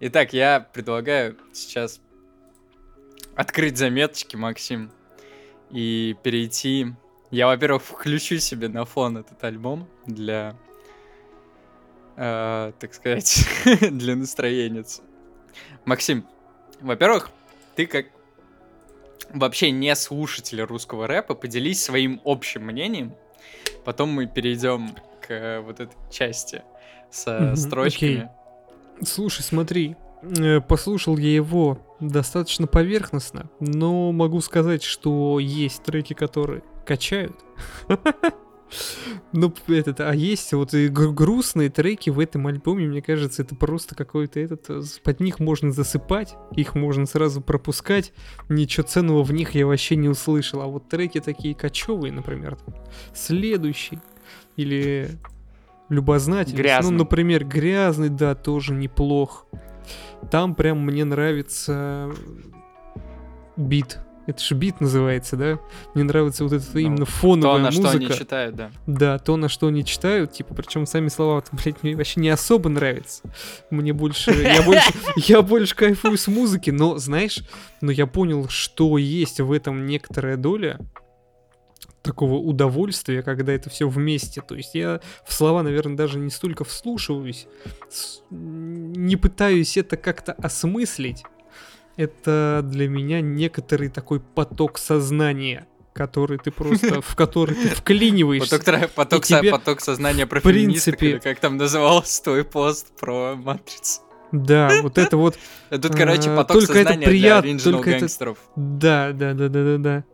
Итак, я предлагаю сейчас открыть заметочки, Максим, и перейти... Я, во-первых, включу себе на фон этот альбом для, э, так сказать, для настроенец. Максим, во-первых, ты как вообще не слушатель русского рэпа, поделись своим общим мнением. Потом мы перейдем к э, вот этой части со Мгм, строчками. Слушай, смотри, э, послушал я его достаточно поверхностно, но могу сказать, что есть треки, которые качают. Ну, этот, а есть вот и гру- грустные треки в этом альбоме, мне кажется, это просто какой-то этот, э, под них можно засыпать, их можно сразу пропускать, ничего ценного в них я вообще не услышал, а вот треки такие кочевые, например, там, следующий, или любознательность, Грязный. ну, например, грязный, да, тоже неплох. там прям мне нравится бит. Это же бит называется, да? Мне нравится вот эта Ну, именно фоновая То, на что музыка. они читают, да. Да, то, на что они читают, типа, причем сами слова, блядь, мне вообще не особо нравится. Мне больше, я больше, я больше кайфую с музыки, но, знаешь, но я понял, что есть в этом некоторая доля такого удовольствия, когда это все вместе. То есть я в слова, наверное, даже не столько вслушиваюсь, не пытаюсь это как-то осмыслить. Это для меня некоторый такой поток сознания, который ты просто, в который ты вклиниваешься. Поток, поток, тебе, поток сознания про в принципе- как там назывался твой пост про Матрицу. Да, вот это вот, Э, Тут, короче, А, поток только это сознания прият- для только это- гангстеров. да, да, да, да, да, да.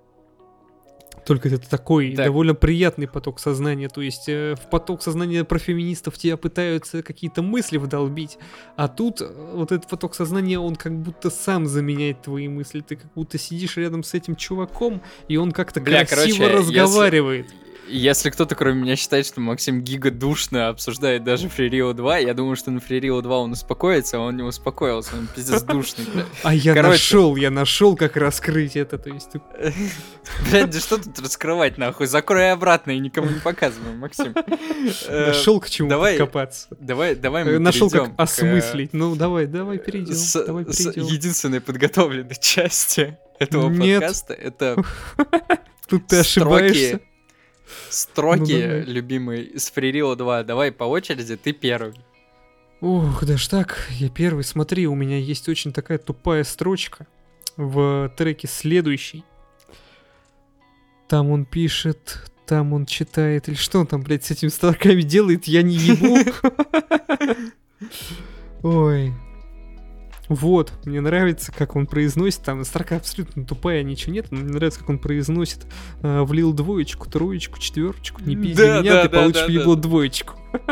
Только это такой Так. довольно приятный поток сознания. То есть э, в поток сознания про феминистов тебя пытаются какие-то мысли вдолбить, а тут э, вот этот поток сознания, он как будто сам заменяет твои мысли. Ты как будто сидишь рядом с этим чуваком, и он как-то Бля, красиво короче, разговаривает. Если кто-то, кроме меня, считает, что Максим Гига душно обсуждает даже Free Rio 2, я думаю, что на Free Rio 2 он успокоится, а он не успокоился, он пиздец душный, бля. А я короче. нашел, я нашел, как раскрыть это. То есть Блядь, да что тут раскрывать, нахуй? Закрой обратно и никому не показывай, Максим. Э, нашел к чему давай, подкопаться. Давай, давай мы Нашел как э, осмыслить. Ну давай, давай перейдем. давай перейдем. единственной подготовленной части этого подкаста. Это Тут ты ошибаешься. Строки, Ну, давай. любимые из Free Rio 2. Давай по очереди, ты первый. Ух, да ж так, я первый. Смотри, у меня есть очень такая тупая строчка в треке следующий. Там он пишет, там он читает, или что он там, блядь, с этими строками делает, я не ебу. Ой. Вот, мне нравится, как он произносит, там строка абсолютно тупая, ничего нет, но мне нравится, как он произносит. э, влил двоечку, троечку, четверочку, не пизди Да, меня, да, ты да, получишь да, ебло да. двоечку.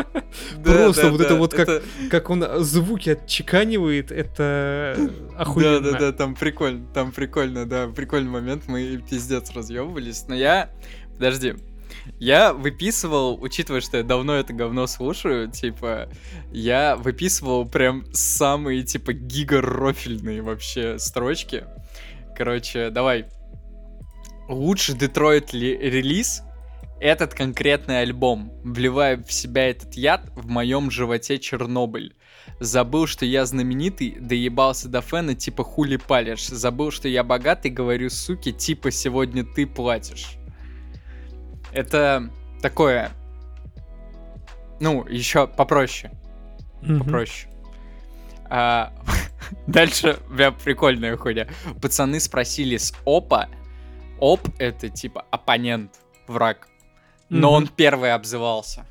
Да, Просто да, вот это да, вот как- Как он э, звуки отчеканивает, это охуенно. Да, да, да, там прикольно, там прикольно, да, прикольный момент, мы пиздец разъебывались, но я, подожди, я выписывал, учитывая, что я давно это говно слушаю, типа, я выписывал прям самые, типа, гигарофильные вообще строчки. Короче, давай. Лучший Детройт ли- релиз этот конкретный альбом. Вливая в себя этот яд, в моем животе Чернобыль. Забыл, что я знаменитый, доебался до фэна, типа хули палишь. Забыл, что я богатый, говорю, суки, типа сегодня ты платишь. Это такое... Ну, еще попроще, Мгм. попроще. А, дальше прям прикольная хуйня. Пацаны спросили с опа. Оп — это типа оппонент, враг. Но Мгм. он первый обзывался.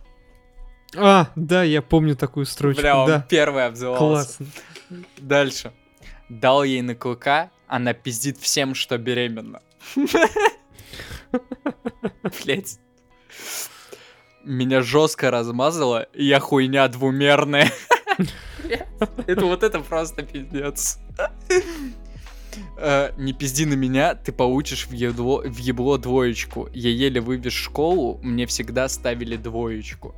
А, да, я помню такую строчку, Бля, он да. первый обзывался. Классно. Дальше. Дал ей на клыка, она пиздит всем, что беременна. Блять. Меня жестко размазало, и я хуйня двумерная. Это вот это просто пиздец. Э, Не пизди на меня, ты получишь в ебло, в ебло двоечку. Я еле вывез школу, мне всегда ставили двоечку.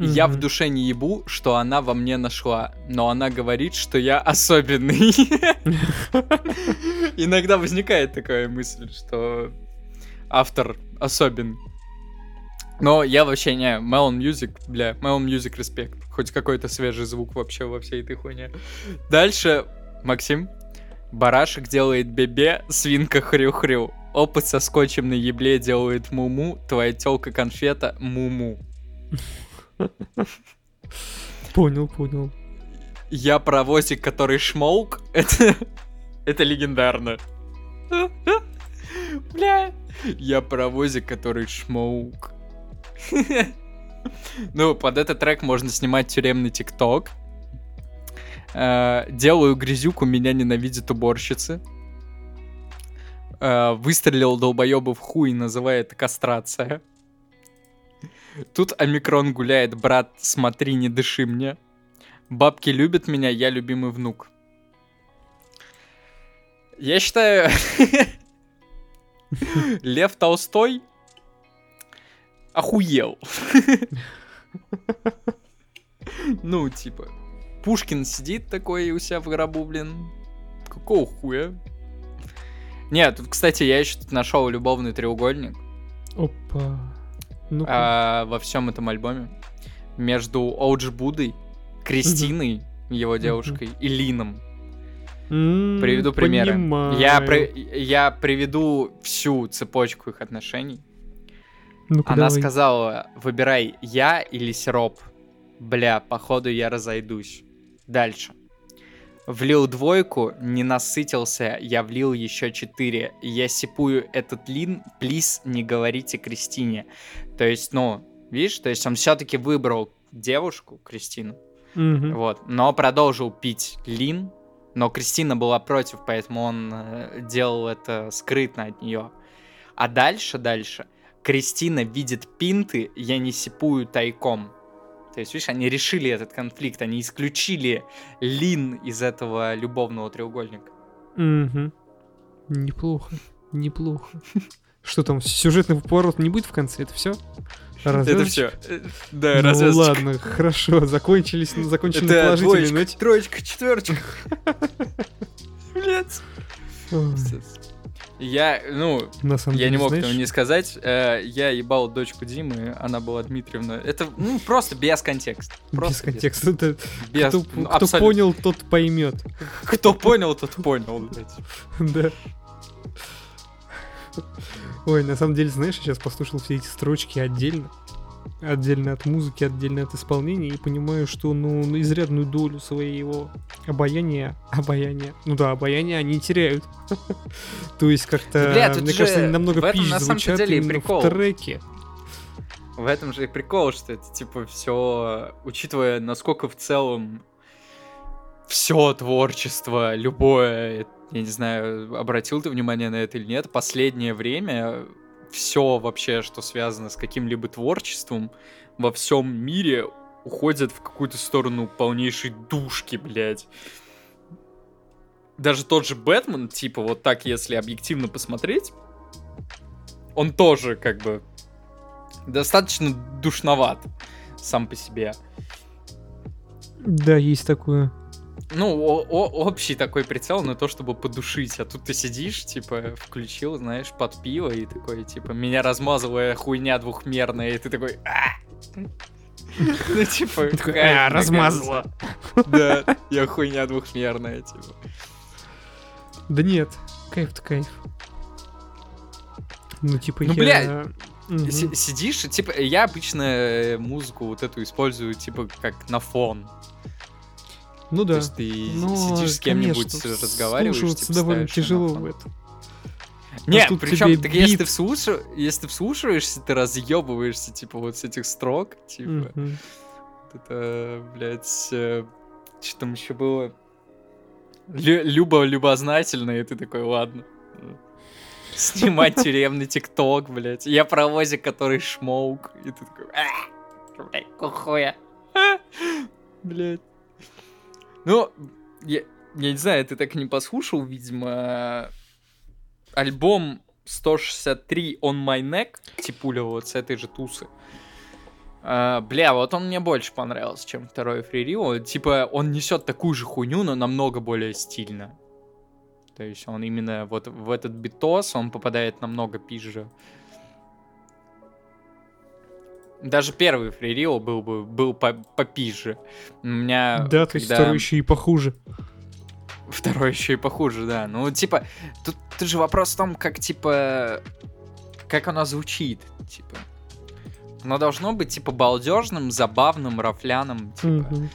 Я в душе не ебу, что она во мне нашла, но она говорит, что я особенный. Иногда возникает такая мысль, что автор особен. Но я вообще не... Melon Music, бля, Melon Music респект. Хоть какой-то свежий звук вообще во всей этой хуйне. Дальше, Максим. Барашек делает бебе, свинка хрю-хрю. Опыт со скотчем на ебле делает муму, твоя телка конфета муму. Понял, понял. Я паровозик, который шмолк, это, это легендарно. Бля. Я паровозик, который шмолк. Ну, под этот трек можно снимать тюремный тикток. Э, Делаю грязюку, меня ненавидят уборщицы. Э, Выстрелил долбоеба в хуй, называя кастрация. Тут омикрон гуляет, брат, смотри, не дыши мне. Бабки любят меня, я любимый внук. Я считаю, Лев Толстой охуел. Ну, типа, Пушкин сидит такой у себя в гробу, блин. Какого хуя? Нет, тут, кстати, я еще тут нашел любовный треугольник Опа. ну а, во всем этом альбоме. Между Оудж Будой, Кристиной, его девушкой, и Лином. Приведу примеры. Я, при- я приведу всю цепочку их отношений. Ну-ка, Она давай. сказала, выбирай я или сироп. Бля, походу я разойдусь. Дальше. Влил двойку, не насытился, я влил еще четыре. Я сипую этот лин, плиз, не говорите Кристине. То есть, ну, видишь, то есть он все-таки выбрал девушку, Кристину, Мгм. вот, но продолжил пить лин, но Кристина была против, поэтому он э, делал это скрытно от нее. А дальше, дальше, Кристина видит пинты, я не сипую тайком. То есть, видишь, они решили этот конфликт, они исключили лин из этого любовного треугольника. Мгм. Неплохо, неплохо. Что там, сюжетный поворот не будет в конце? Это все? Это все. Да, Ну развязочка. ладно, хорошо, закончились, закончили на Это положительной двоечка, ноте. троечка, четверочка. Блять. Ой, Я, ну, На самом Я деле, не мог знаешь, этого не сказать. Э, Я ебал дочку Димы, она была Дмитриевна. Это ну, просто без контекста. без Просто контекста. Это без- кто, ну, кто абсолютно. понял, тот поймет. Кто понял, тот понял, блядь. Да. Ой, на самом деле, знаешь, я сейчас послушал все эти строчки отдельно. Отдельно от музыки, отдельно от исполнения, и понимаю, что, ну, на изрядную долю своего обаяния, обаяния, ну да, обаяния они теряют. То есть как-то, Бля, мне же кажется, они намного пизже звучат именно в треке. В этом же и прикол, что это типа все, учитывая, насколько в целом все творчество, любое, я не знаю, обратил ты внимание на это или нет, последнее время все вообще, что связано с каким-либо творчеством во всем мире, уходит в какую-то сторону полнейшей душки, блядь. Даже тот же Бэтмен, типа, вот так, если объективно посмотреть, он тоже, как бы, достаточно душноват сам по себе. Да, есть такое. Ну, о- о- общий такой прицел на то, чтобы подушить. А тут ты сидишь, типа, включил, знаешь, под пиво и такой, типа, меня размазывая хуйня двухмерная, и ты такой, «А!» Ну, типа, «А, размазала. Да, я хуйня двухмерная, типа. Да нет, кайф-то кайф. Ну, типа, Ну, я... бля, Сидишь, типа, я обычно э, музыку вот эту использую, типа, как на фон. Ну То да. есть ты Но, сидишь с кем-нибудь, конечно, разговариваешь, типа, довольно тяжело это. Нет, тут причем, так если бит. ты, вслуш- если ты вслушиваешься, ты разъебываешься, типа, вот с этих строк, типа, вот это, блядь, что там еще было? Лю- Люба любознательная, и ты такой, ладно. Снимать тюремный тикток, блядь. Я паровозик, который шмоук. И ты такой, «А, блядь, кухуя. Блядь. Ну, я, я не знаю, ты так не послушал, видимо, альбом 163 On My Neck, Типуля вот с этой же тусы. А, бля, вот он мне больше понравился, чем второй Free. Типа, он несет такую же хуйню, но намного более стильно. То есть он именно вот в этот битос, он попадает намного пизже. Даже первый Rio был бы был по попизже. У меня Да, то есть второй еще и похуже. Второй еще и похуже, да. Ну, типа, тут, тут же вопрос в том, как, типа, как оно звучит, типа. Оно должно быть, типа, балдежным, забавным, рафляным, типа.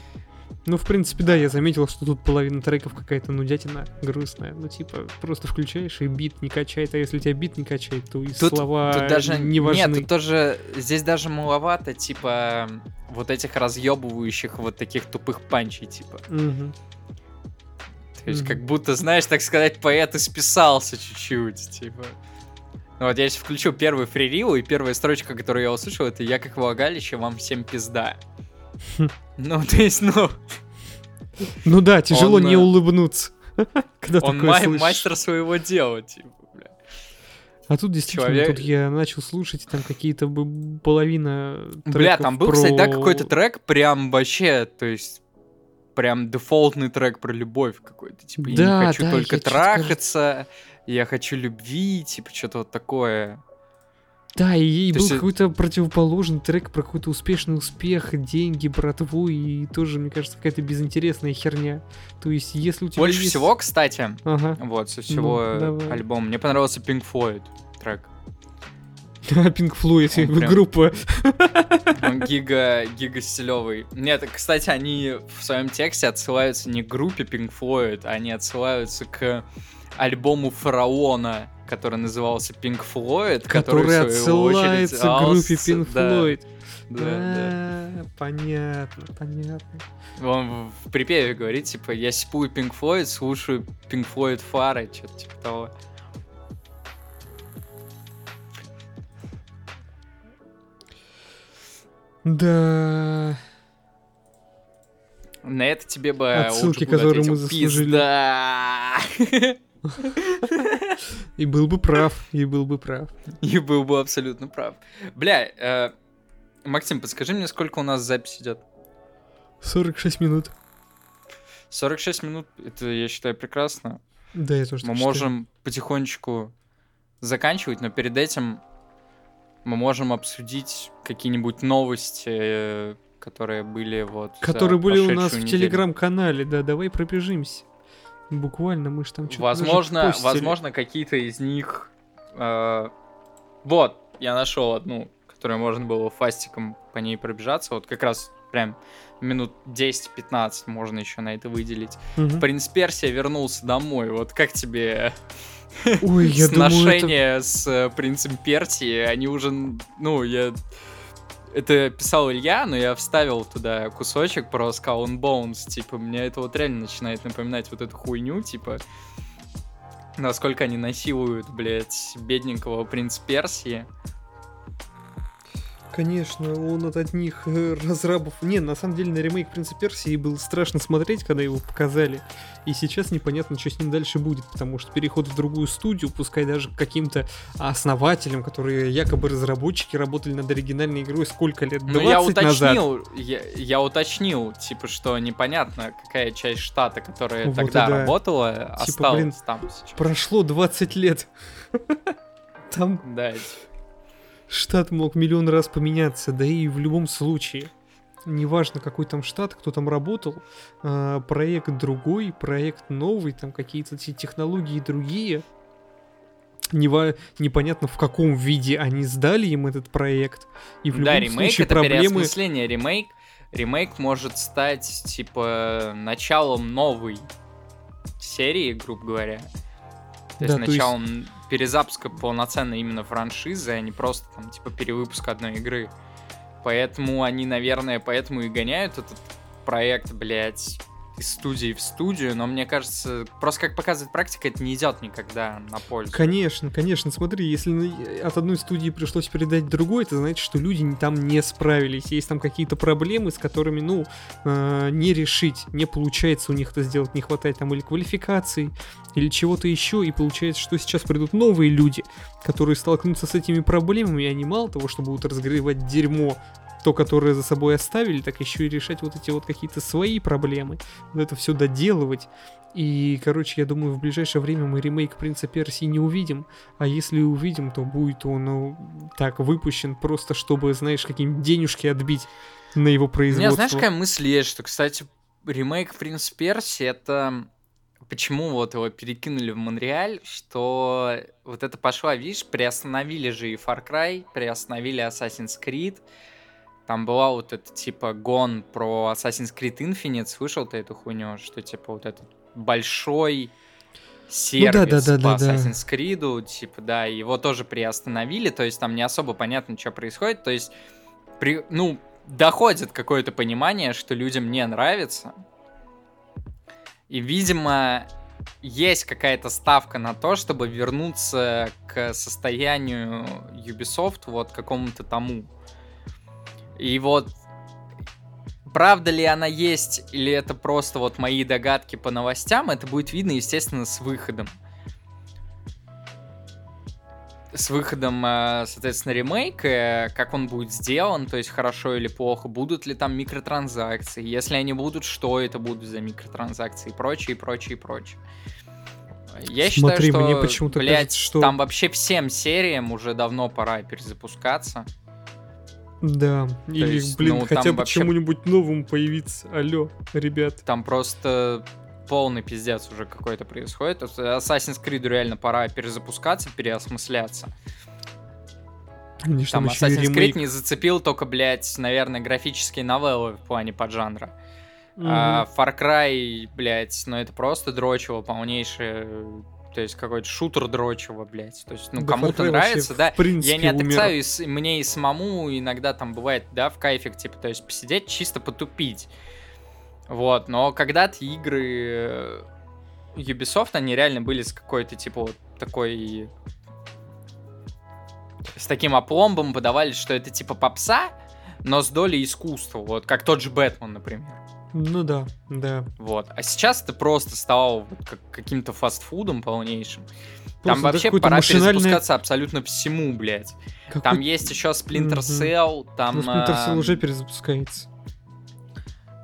Ну, в принципе, да, я заметил, что тут половина треков какая-то нудятина грустная. Ну, типа, просто включаешь, и бит не качает, а если тебя бит не качает, то и Тут, слова тут даже не важны. Нет, тут тоже здесь даже маловато, типа, вот этих разъебывающих вот таких тупых панчей, типа. Мгм. То есть, Мгм. как будто, знаешь, так сказать, поэт и списался чуть-чуть, типа. Ну вот я сейчас включу первый фририл, и первая строчка, которую я услышал, это «Я как влагалище, вам всем пизда». Ну, то есть, ну, Ну да, тяжело Он, не э, улыбнуться, когда он такое ма- слышишь. мастер своего дела, типа, бля. А тут действительно, Человек- тут я начал слушать, там какие-то бы- половина Бля, там был, кстати, да, про- какой-то трек прям вообще, то есть, прям дефолтный трек про любовь какой-то. Типа, я Да, не хочу да, только я трахаться, я хочу любви, типа, что-то вот такое. Да, и, и был есть, э, какой-то противоположный трек про какой-то успешный успех, деньги, братву, и тоже, мне кажется, какая-то безинтересная херня. То есть, если у тебя Больше есть- всего, кстати, Ага. вот, со всего Ну, давай. альбома, мне понравился Pink Floyd трек. Pink Floyd, прям- группа. Он гига, гига стилевый. Нет, кстати, они в своем тексте отсылаются не к группе Pink Floyd, они отсылаются к альбому Фараона, который назывался Pink Floyd, Который в свою очередь, отсылается к группе Pink да, Floyd. Да, да. А, Понятно, понятно. Он в припеве говорит, типа, я сипую Pink Floyd, слушаю Pink Floyd фары, что-то типа того. Да. На это тебе бы Отсылки, Оуджи Вуд которые мы заслужили. «Пизда!» И был бы прав, и был бы прав. И был бы абсолютно прав. Бля, э, Максим, подскажи мне, сколько у нас запись идет? 46 минут. 46 минут, это, я считаю, прекрасно. Да, я тоже Мы считаю. можем потихонечку заканчивать, но перед этим мы можем обсудить какие-нибудь новости, э, которые были вот... Которые были у нас в телеграм-канале, да, давай пробежимся. Буквально, мы же там что-то Возможно, возможно, какие-то из них... э, Вот, я нашел одну, которую можно было фастиком по ней пробежаться. Вот как раз прям минут 10-15 можно еще на это выделить. Мгм. Принц Персия вернулся домой. Вот как тебе Ой, я думаю, это... с э, принцем Персии? Они уже, ну, я... Это писал Илья, но я вставил туда кусочек про Skull and Bones. Типа, мне это вот реально начинает напоминать вот эту хуйню, типа... Насколько они насилуют, блядь, бедненького принца Персии. Конечно, он от одних э, разрабов... Не, на самом деле на ремейк Принца Персии был страшно смотреть, когда его показали. И сейчас непонятно, что с ним дальше будет, потому что переход в другую студию, пускай даже к каким-то основателям, которые якобы разработчики работали над оригинальной игрой сколько лет? 20 Ну, я назад? уточнил, я, я уточнил, типа, что непонятно, какая часть штата, которая Вот тогда да. работала, Типа, осталась блин, там сейчас. Прошло 20 лет. Там Да, типа, штат мог миллион раз поменяться, да и в любом случае. Неважно, какой там штат, кто там работал, а, проект другой, проект новый, там какие-то те- технологии другие. Нева- непонятно, в каком виде они сдали им этот проект. И в да, любом ремейк случае это проблемы... переосмысление. Ремейк, ремейк может стать, типа, началом новой серии, грубо говоря. То есть Да, то есть- началом перезапуска полноценной именно франшизы, а не просто там, типа, перевыпуска одной игры. Поэтому они, наверное, поэтому и гоняют этот проект, блядь, из студии в студию, но мне кажется, просто как показывает практика, это не идет никогда на пользу. Конечно, конечно, смотри, если на- от одной студии пришлось передать другой, это значит, что люди там не справились. Есть там какие-то проблемы, с которыми, ну, э, не решить, не получается у них это сделать, не хватает там или квалификации, или чего-то еще, и получается, что сейчас придут новые люди, которые столкнутся с этими проблемами, и они мало того, что будут разгревать дерьмо, то, которое за собой оставили, так еще и решать вот эти вот какие-то свои проблемы, вот это все доделывать. И, короче, я думаю, в ближайшее время мы ремейк Принца Персии не увидим. А если увидим, то будет он ну, так выпущен, просто чтобы, знаешь, какие денежки отбить на его У производство. меня, знаешь, какая мысль есть, что, кстати, ремейк Принц Перси это почему вот его перекинули в Монреаль, что вот это пошла, видишь, приостановили же и Far Cry, приостановили Assassin's Creed, там была вот эта, типа, гон про Assassin's Creed Infinite, слышал ты эту хуйню, что, типа, вот этот большой сервис да, да, да, по да, да. Assassin's Creed, типа, да, его тоже приостановили, то есть там не особо понятно, что происходит, то есть, при, ну, доходит какое-то понимание, что людям не нравится, и, видимо, есть какая-то ставка на то, чтобы вернуться к состоянию Ubisoft, вот какому-то тому. И вот правда ли она есть, или это просто вот мои догадки по новостям, это будет видно, естественно, с выходом. с выходом, э, соответственно, ремейка, как он будет сделан, то есть хорошо или плохо, будут ли там микротранзакции, если они будут, что это будут за микротранзакции и прочее, и прочее, и прочее. Я Смотри, считаю, мне что, почему-то блядь, кажется, что- там вообще всем сериям уже давно пора перезапускаться. Да. Или, есть, блин, ну, хотя бы вообще- чему-нибудь новому появиться. Алло, ребят. Там просто полный пиздец уже какой-то происходит. То Assassin's Creed реально пора перезапускаться, переосмысляться. Ж Там Assassin's Creed ремейк. не зацепил только, блядь, наверное, графические новеллы в плане поджанра. Мгм. А Far Cry, блядь, ну это просто дрочево полнейшее. То есть какой-то шутер дрочево, блядь. То есть, ну, Да кому-то нравится, да. Я не отрицаю, и мне и самому иногда там бывает, да, в кайфик, типа, то есть посидеть, чисто потупить. Вот, но когда-то игры э, Ubisoft, они реально были с какой-то, типа, вот такой... С таким опломбом подавались, что это типа попса, но с долей искусства, вот, как тот же Бэтмен, например. Ну да, да. Вот. А сейчас это просто стало вот как- каким-то фастфудом полнейшим. Там Просто, вообще пора машинальное- перезапускаться абсолютно всему, блядь. Там какой- есть еще Splinter. Cell, там Ну, Splinter Cell эм, уже перезапускается.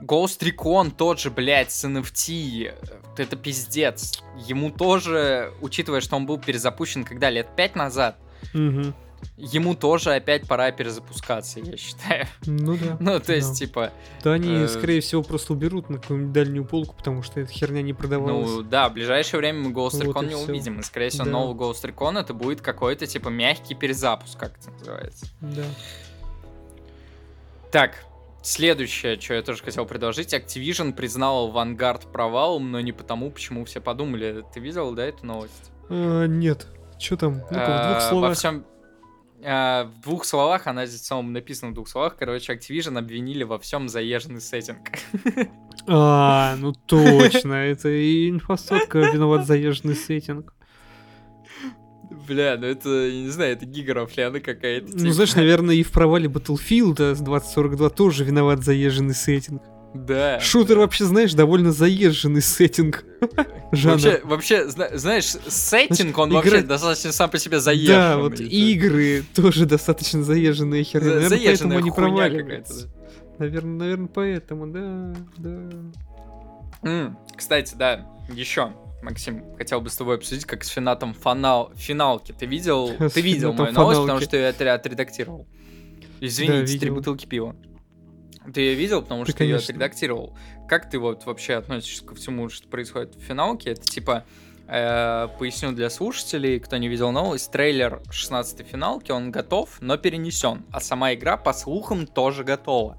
Ghost Recon тот же, блядь, с NFT. Это пиздец. Ему тоже, учитывая, что он был перезапущен когда, лет пять назад, Мгм. Ему тоже опять пора перезапускаться, я считаю. Ну да. Ну, то есть, Да. типа, Да они, э, скорее всего, просто уберут на какую-нибудь дальнюю полку, потому что эта херня не продавалась. Ну да, в ближайшее время мы Ghost Вот Recon и не всё. увидим. И, скорее всего, Да. новый Ghost Recon это будет какой-то типа мягкий перезапуск, как это называется. Да. Так, следующее, что я тоже хотел предложить. Activision признал Vanguard провалом, но не потому, почему все подумали. Ты видел, да, эту новость? А, нет. Что там? Ну-ка, в двух Во словах. всем... а, в двух словах, она здесь в самом написана в двух словах. Короче, Activision обвинили во всем заезженный сеттинг. А, ну точно. Это и инфосотка виноват заезженный сеттинг. Бля, ну это, я не знаю, это гигарафляна какая-то. Ну, типа. знаешь, наверное, и в провале Battlefield с 2042 тоже виноват заезженный сеттинг. Да. Шутер вообще, знаешь, довольно заезженный сеттинг. Жанр. Вообще, вообще, зна- знаешь, сеттинг, он игра- вообще достаточно сам по себе заезженный. Да, вот то есть, игры тоже достаточно заезженные за- херня. Наверное, поэтому заезженная они хуйня проваливаются. какая-то, Наверное, наверное, поэтому, да, да. да. М, Кстати, да, еще, Максим, хотел бы с тобой обсудить, как с финатом фанал... финалки. Ты видел, ты видел мою новость, потому что я это отредактировал. Извините, три бутылки пива. Ты ее видел, потому Да, что конечно. отредактировал. Как ты вот вообще относишься ко всему, что происходит в финалке? Это типа, э, поясню для слушателей, кто не видел новость, трейлер 16 финалки, он готов, но перенесен. А сама игра, по слухам, тоже готова.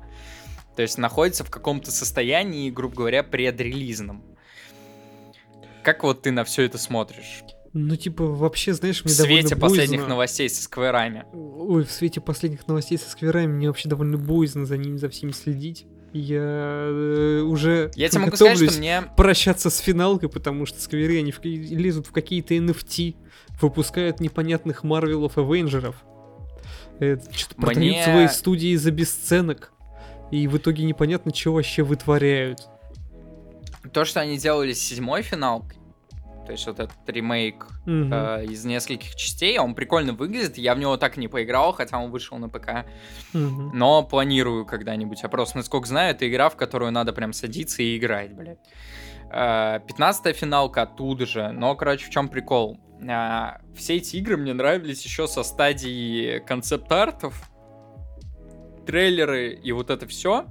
То есть находится в каком-то состоянии, грубо говоря, предрелизном. Как вот ты на все это смотришь? Ну, типа, вообще, знаешь, В мне свете довольно последних новостей со скверами. Ой, в свете последних новостей со скверами мне вообще довольно боязно за ними, за всеми следить. Я э, уже Я тебе могу сказать, что мне... прощаться с финалкой, потому что скверы, они в лезут в какие-то NFT, выпускают непонятных Марвелов, Авенджеров. Что-то продают Мне- свои студии за бесценок. И в итоге непонятно, что вообще вытворяют. То, что они делали с седьмой финалкой, то есть вот этот ремейк Мгм. э, из нескольких частей, он прикольно выглядит, я в него так и не поиграл, хотя он вышел на ПК, Мгм. но планирую когда-нибудь. Я просто, насколько знаю, это игра, в которую надо прям садиться и играть, блядь. Э, Пятнадцатая финалка оттуда же, но, короче, в чем прикол? Э, Все эти игры мне нравились еще со стадии концепт-артов, трейлеры и вот это все.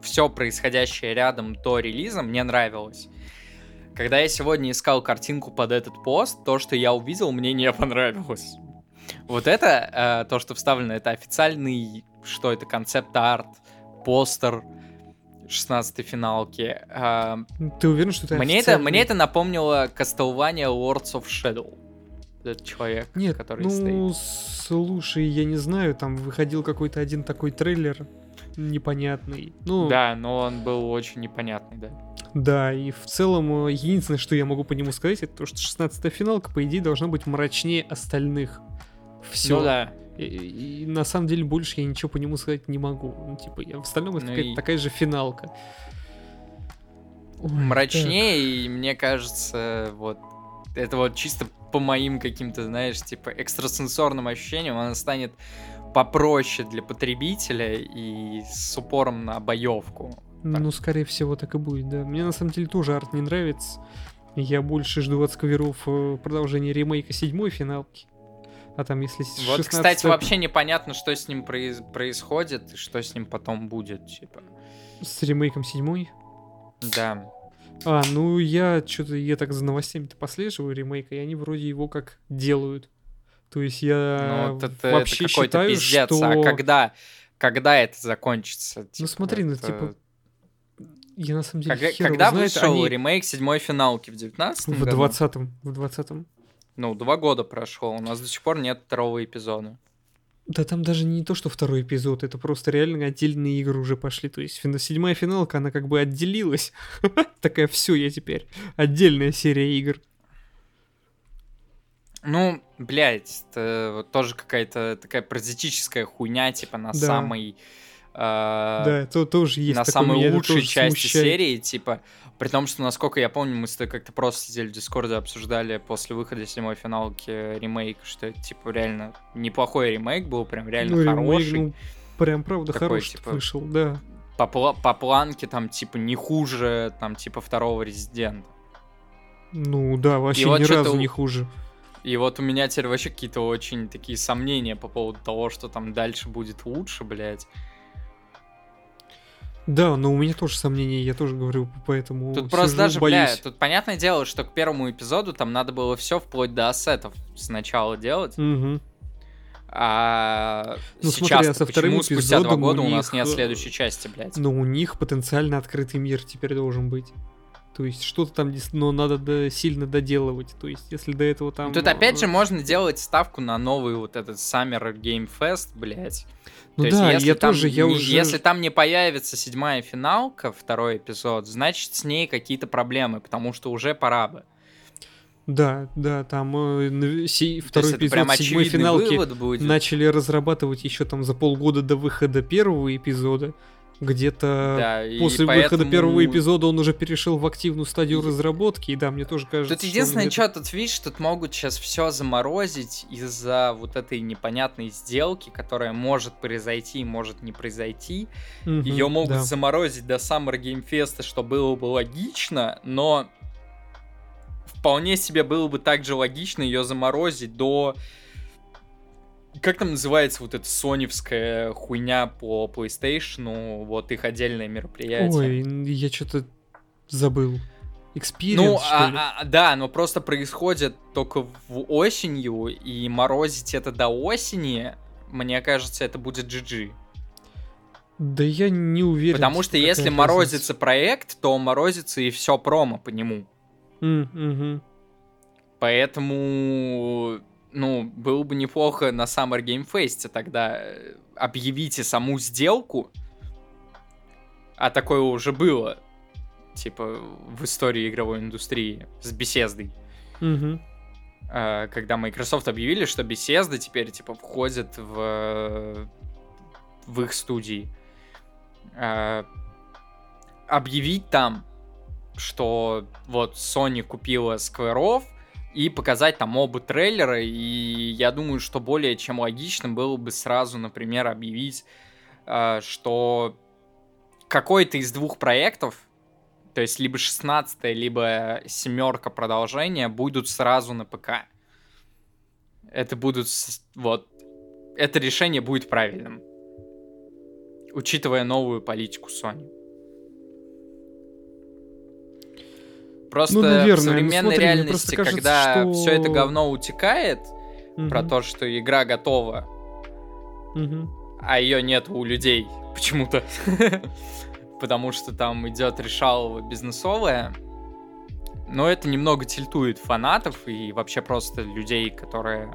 Все происходящее рядом до релиза мне нравилось. Когда я сегодня искал картинку под этот пост, то, что я увидел, мне не понравилось. Вот это, э, то, что вставлено, это официальный, что это, концепт-арт, постер 16 финалки. Э, Ты уверен, что это мне, это, мне это напомнило Castlevania Lords of Shadow. Этот человек, Нет, который ну, стоит. слушай, я не знаю, там выходил какой-то один такой трейлер непонятный. Ну, Да, но он был очень непонятный, да. Да, и в целом, э, единственное, что я могу по нему сказать, это то, что 16 финалка, по идее, должна быть мрачнее остальных. Все. Ну да. И, и на самом деле больше я ничего по нему сказать не могу. Ну, типа, я, в остальном это Ну какая-то и- такая же финалка. Ой, Мрачнее, и мне кажется, вот это вот чисто по моим каким-то, знаешь, типа экстрасенсорным ощущениям, она станет попроще для потребителя и с упором на боевку. Ну, скорее всего, так и будет, да. Мне на самом деле тоже арт не нравится. Я больше жду от скверов э, продолжения ремейка седьмой финалки. А там, если Вот, 16 кстати, вообще непонятно, что с ним произ- происходит и что с ним потом будет, типа. С ремейком седьмой? Да. А, ну я что-то, я так за новостями-то послеживаю ремейка, и они вроде его как делают. То есть я ну, это, вообще это считаю, пиздец. что... А когда, когда это закончится? Ну Типа, смотри, ну это- типа, я на самом деле Когда, хер когда знает, вышел они ремейк седьмой финалки? В 19 в году? двадцатом, в двадцатом. Ну, два года прошло, у нас до сих пор нет второго эпизода. Да там даже не то, что второй эпизод, это просто реально отдельные игры уже пошли. То есть фина- седьмая финалка, она как бы отделилась. Такая, все, я теперь отдельная серия игр. Ну, блядь, это вот тоже какая-то такая паразитическая хуйня, типа на Да. самой... э, Да, это тоже есть на такое, самой лучшей части смущает. серии, типа, при том, что, насколько я помню, мы с тобой как-то просто сидели в Дискорде, обсуждали после выхода седьмой финалки ремейк, что это, типа, реально неплохой ремейк был, прям реально Ну, ремейк, хороший. ну, прям правда Такой, хороший типа, вышел, да. По, по планке, там, типа, не хуже, там, типа, второго Резидента. Ну да, вообще вот ни чё-то разу у- не хуже. И вот у меня теперь вообще какие-то очень такие сомнения по поводу того, что там дальше будет лучше, блядь. Да, но у меня тоже сомнения, я тоже говорю, поэтому Тут просто даже, бля, боюсь. тут понятное дело, что к первому эпизоду там надо было все вплоть до ассетов сначала делать. Мгм. А Ну, сейчас смотри, а со почему спустя два эпизодом у года у нас них, нет э, следующей части, блядь? Но у них потенциально открытый мир теперь должен быть. То есть что-то там, но надо до- сильно доделывать. То есть если до этого там... Тут опять же можно делать ставку на новый вот этот Summer Game Fest, блядь. Ну То есть, да, если я там тоже, я не- уже... Если там не появится седьмая финалка, второй эпизод, значит с ней какие-то проблемы, потому что уже пора бы. Да, да, там э, си- То второй есть эпизод прям седьмой финалки будет. начали разрабатывать еще там за полгода до выхода первого эпизода. Где-то Да, и после поэтому- выхода первого эпизода он уже перешел в активную стадию разработки. И да, мне тоже кажется, Тут что единственное, где-то- что тут видишь, тут могут сейчас все заморозить из-за вот этой непонятной сделки, которая может произойти, может не произойти. Мгм, Ее могут да. заморозить до Summer Game Fest, что было бы логично, но вполне себе было бы также логично ее заморозить до... Как там называется вот эта соневская хуйня по PlayStation, вот их отдельное мероприятие? Ой, я что-то забыл. Experience, Ну, что а- ли? а- да, но просто происходит только в осенью, и морозить это до осени, мне кажется, это будет GG. Да я не уверен. Потому что какая если разница. морозится проект, то морозится и все промо по нему. М, мгм. Поэтому, ну, было бы неплохо на Summer Game Fest тогда э, объявите саму сделку, а такое уже было, типа, в истории игровой индустрии с беседой. Э, когда Microsoft объявили, что Bethesda теперь типа входит в в их студии. Э, Объявить там, что вот Sony купила Скверов и показать там оба трейлера, и я думаю, что более чем логично было бы сразу, например, объявить, э, что какой-то из двух проектов, то есть либо 16 либо семерка продолжения будут сразу на ПК. Это будут вот это решение будет правильным, учитывая новую политику Sony. Просто Ну, наверное, в ну, современной смотри, реальности, кажется, когда что- все это говно утекает, про Мгм. то, что игра готова, Мгм. а ее нет у людей почему-то. Потому что там идет решалово бизнесовое. Но это немного тильтует фанатов и вообще просто людей, которые...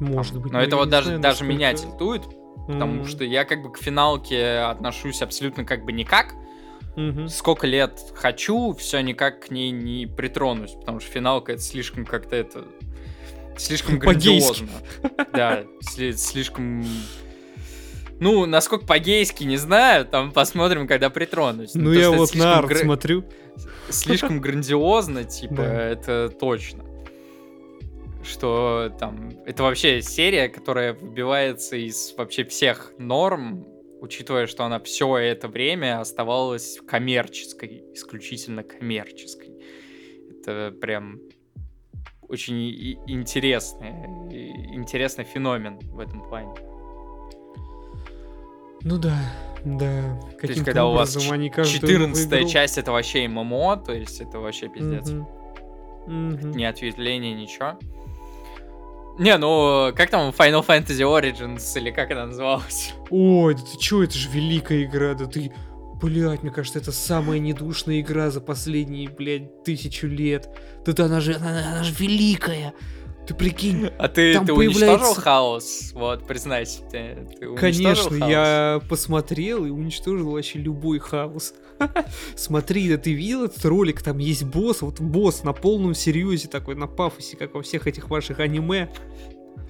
Может там- быть. Но ну, это вот даже, знаю, даже меня тильтует, потому М, что я как бы к финалке отношусь абсолютно как бы никак. Мгм. Сколько лет хочу, все никак к ней не притронусь, потому что финалка это слишком как-то это... Слишком грандиозно. Да, сли- слишком... Ну, насколько по-гейски, не знаю, там посмотрим, когда притронусь. Ну, то я вот на арт смотрю. Слишком грандиозно, типа, это точно. что там это вообще серия, которая выбивается из вообще всех норм, учитывая, что она все это время оставалась коммерческой, исключительно коммерческой. Это прям очень интересный, интересный феномен в этом плане. Ну да, да. То есть, когда у вас 14 часть это вообще ММО, то есть это вообще пиздец. Mm-hmm. Mm-hmm. Не ответвление, ничего. Не, ну, как там Final Fantasy Origins, или как она называлась? Ой, да ты чё, это же великая игра, да ты... Блять, мне кажется, это самая недушная игра за последние, блядь, тысячу лет. Да, она же, она, она же великая. Ты прикинь, А ты, там ты появляется... уничтожил хаос? Вот, признайся, ты, ты Конечно, хаос? я посмотрел и уничтожил вообще любой хаос. Смотри, да ты видел этот ролик, там есть босс, вот босс на полном серьезе такой, на пафосе, как во всех этих ваших аниме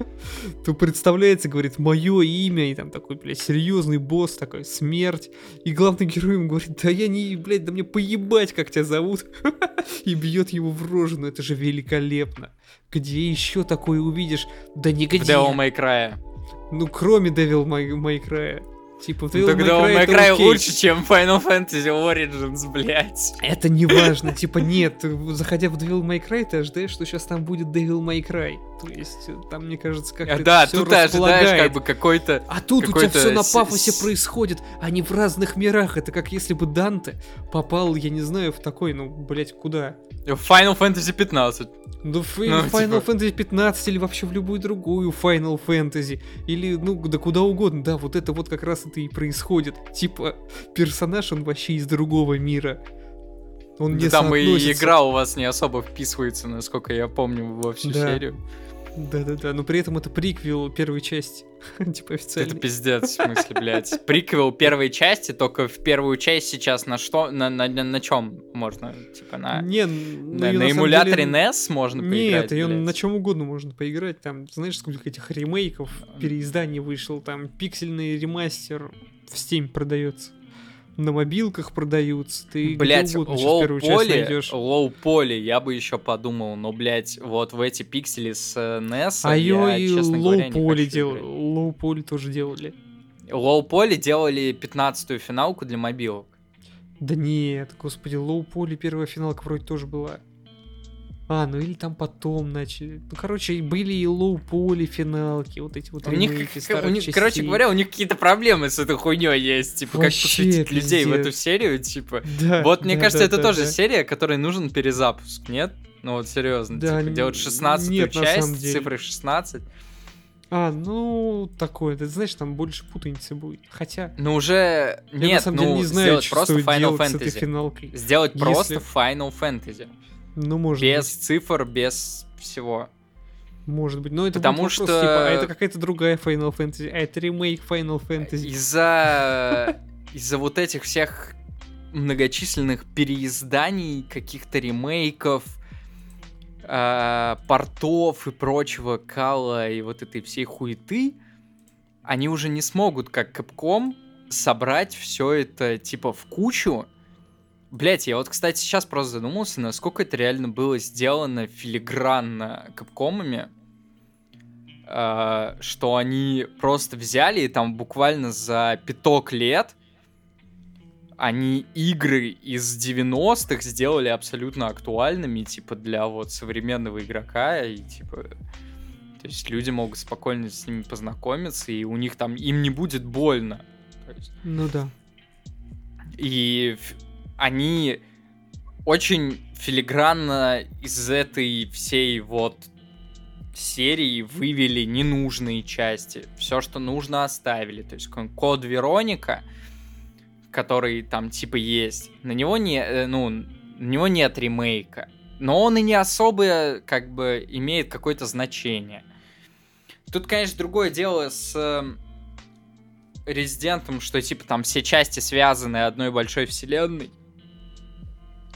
то представляется, говорит, мое имя, и там такой, блядь, серьезный босс такой, смерть. И главный герой ему говорит, да я не, блядь, да мне поебать, как тебя зовут. И бьет его в рожу, ну это же великолепно. Где еще такое увидишь? Да нигде. В Devil May Cry. Ну, кроме Devil May, May Cry. Типа, в Devil Тогда May Cry, May Cry лучше, чем Final Fantasy Origins, блядь. Это не важно. Типа, нет, заходя в Devil May Cry, ты ожидаешь, что сейчас там будет Devil May Cry. То есть, э, там, мне кажется, как-то Да, тут ты ожидаешь как бы какой-то... А тут у тебя все на пафосе происходит, а не в разных мирах. Это как если бы Данте попал, я не знаю, в такой, ну, блядь, куда? В Final Fantasy 15. Ну, в ну, Final типа... Fantasy 15 или вообще в любую другую Final Fantasy. Или, ну, да куда угодно. Да, вот это вот как раз это и происходит. Типа, персонаж, он вообще из другого мира. Он да не там и игра у вас не особо вписывается, насколько я помню, во всю да. серию. Да-да-да, но при этом это приквел первой части, типа официально. Это пиздец, в смысле, блядь. Приквел первой части, только в первую часть сейчас на что, на, на, на, на чем можно, типа на... Не, ну, на, на эмуляторе деле... NES можно поиграть, Нет, ее на чем угодно можно поиграть, там, знаешь, сколько этих ремейков, переизданий вышел, там, пиксельный ремастер в Steam продается на мобилках продаются, ты блять, лоу-поли, лоу-поли, я бы еще подумал, но, блять, вот в эти пиксели с NES а я, и честно говоря, не хочу дел... Low-poly тоже делали. Low-poly делали 15-ю финалку для мобилок. Да нет, господи, low-poly первая финалка вроде тоже была. А, ну или там потом начали. Ну, короче, были и лоу-поли финалки, вот эти вот у них, у них Короче говоря, у них какие-то проблемы с этой хуйней есть. Типа, Вообще, как посвятить людей в эту серию, типа. Да, вот, мне да, кажется, да, это да, тоже да. серия, которой нужен перезапуск, нет? Ну вот серьезно, да, типа, делать 16 нет, часть, цифры 16. А, ну, такое, ты знаешь, там больше путаницы будет. Хотя... Ну, уже... Я, Нет, на самом деле, ну, не знаю, сделать просто Final Fantasy. Сделать Если... просто Final Fantasy. Ну, может Без быть. цифр, без всего. Может быть, но это Потому вопрос, что... Типа, а это какая-то другая Final Fantasy, а это ремейк Final Fantasy. Из-за... Из-за вот этих всех многочисленных переизданий, каких-то ремейков, э, портов и прочего кала и вот этой всей хуеты, они уже не смогут, как Capcom, собрать все это типа в кучу Блять, я вот, кстати, сейчас просто задумался, насколько это реально было сделано филигранно капкомами, э, что они просто взяли и там буквально за пяток лет они игры из 90-х сделали абсолютно актуальными, типа, для вот современного игрока, и, типа, то есть люди могут спокойно с ними познакомиться, и у них там, им не будет больно. Есть... Ну да. И они очень филигранно из этой всей вот серии вывели ненужные части. Все, что нужно, оставили. То есть код Вероника, который там типа есть, на него не, э, ну, на него нет ремейка. Но он и не особо, как бы, имеет какое-то значение. Тут, конечно, другое дело с эм, Резидентом, что типа там все части связаны одной большой вселенной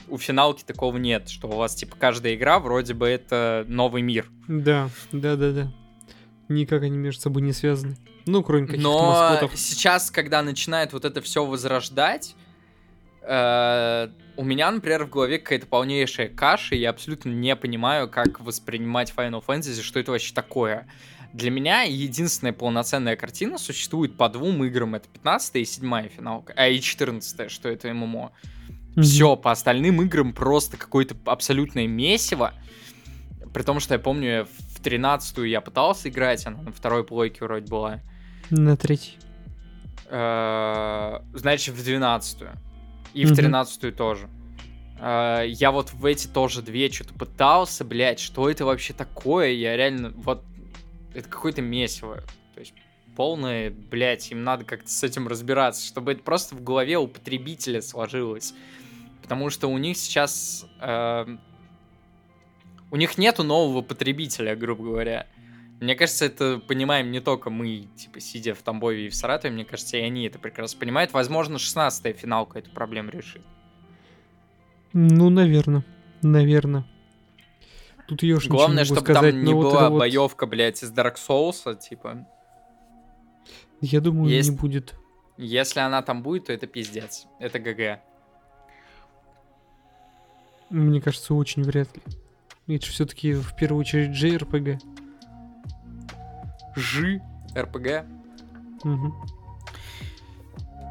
у финалки такого нет, что у вас, типа, каждая игра вроде бы это новый мир. Да, да, да, да. Никак они между собой не связаны. Ну, кроме каких-то Но маскотов. сейчас, когда начинает вот это все возрождать, Э, у меня, например, в голове какая-то полнейшая каша, и я абсолютно не понимаю, как воспринимать Final Fantasy, что это вообще такое. Для меня единственная полноценная картина существует по двум играм. Это 15 и 7 финалка, а и 14 что это ММО. Mm-hmm. Все, по остальным играм просто какое-то абсолютное месиво. При том, что я помню, в 13 я пытался играть, она на второй плойке вроде была. На третьей. Э, значит, в 12 И в 13 тоже. Э, я вот в эти тоже две что-то пытался, блядь, что это вообще такое? Я реально, вот, это какое-то месиво. То есть полное, блядь, им надо как-то с этим разбираться, чтобы это просто в голове у потребителя сложилось. Потому что у них сейчас... Э, у них нету нового потребителя, грубо говоря. Мне кажется, это понимаем не только мы, типа, сидя в Тамбове и в Саратове, мне кажется, и они это прекрасно понимают. Возможно, 16-я финалка эту проблему решит. Ну, наверное. Наверное. Тут ее Главное, чтобы сказать, там не была вот... боевка, блядь, из Dark Souls, типа. Я думаю, Есть... не будет. Если она там будет, то это пиздец. Это ГГ. Мне кажется, очень вряд ли. Это все-таки в первую очередь JRPG. Ж, РПГ. Угу.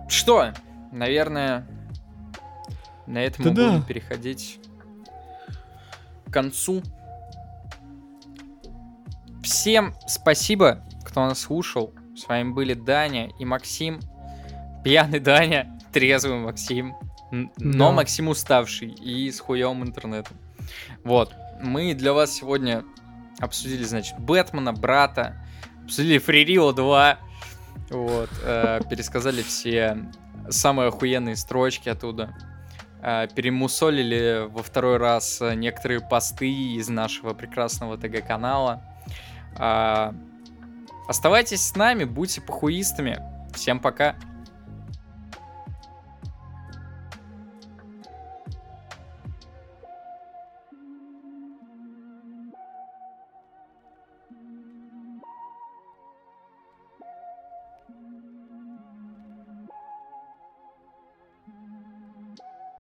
Что? Наверное, на этом да мы будем переходить к концу. Всем спасибо, кто нас слушал. С вами были Даня и Максим. Пьяный Даня, трезвый Максим. Но да. Максим уставший и с хуевым интернетом. Вот. Мы для вас сегодня обсудили, значит, Бэтмена, брата, обсудили Фририо 2. Вот. Э, пересказали все самые охуенные строчки оттуда. Э, перемусолили во второй раз некоторые посты из нашего прекрасного ТГ-канала. Э, оставайтесь с нами, будьте похуистами. Всем пока.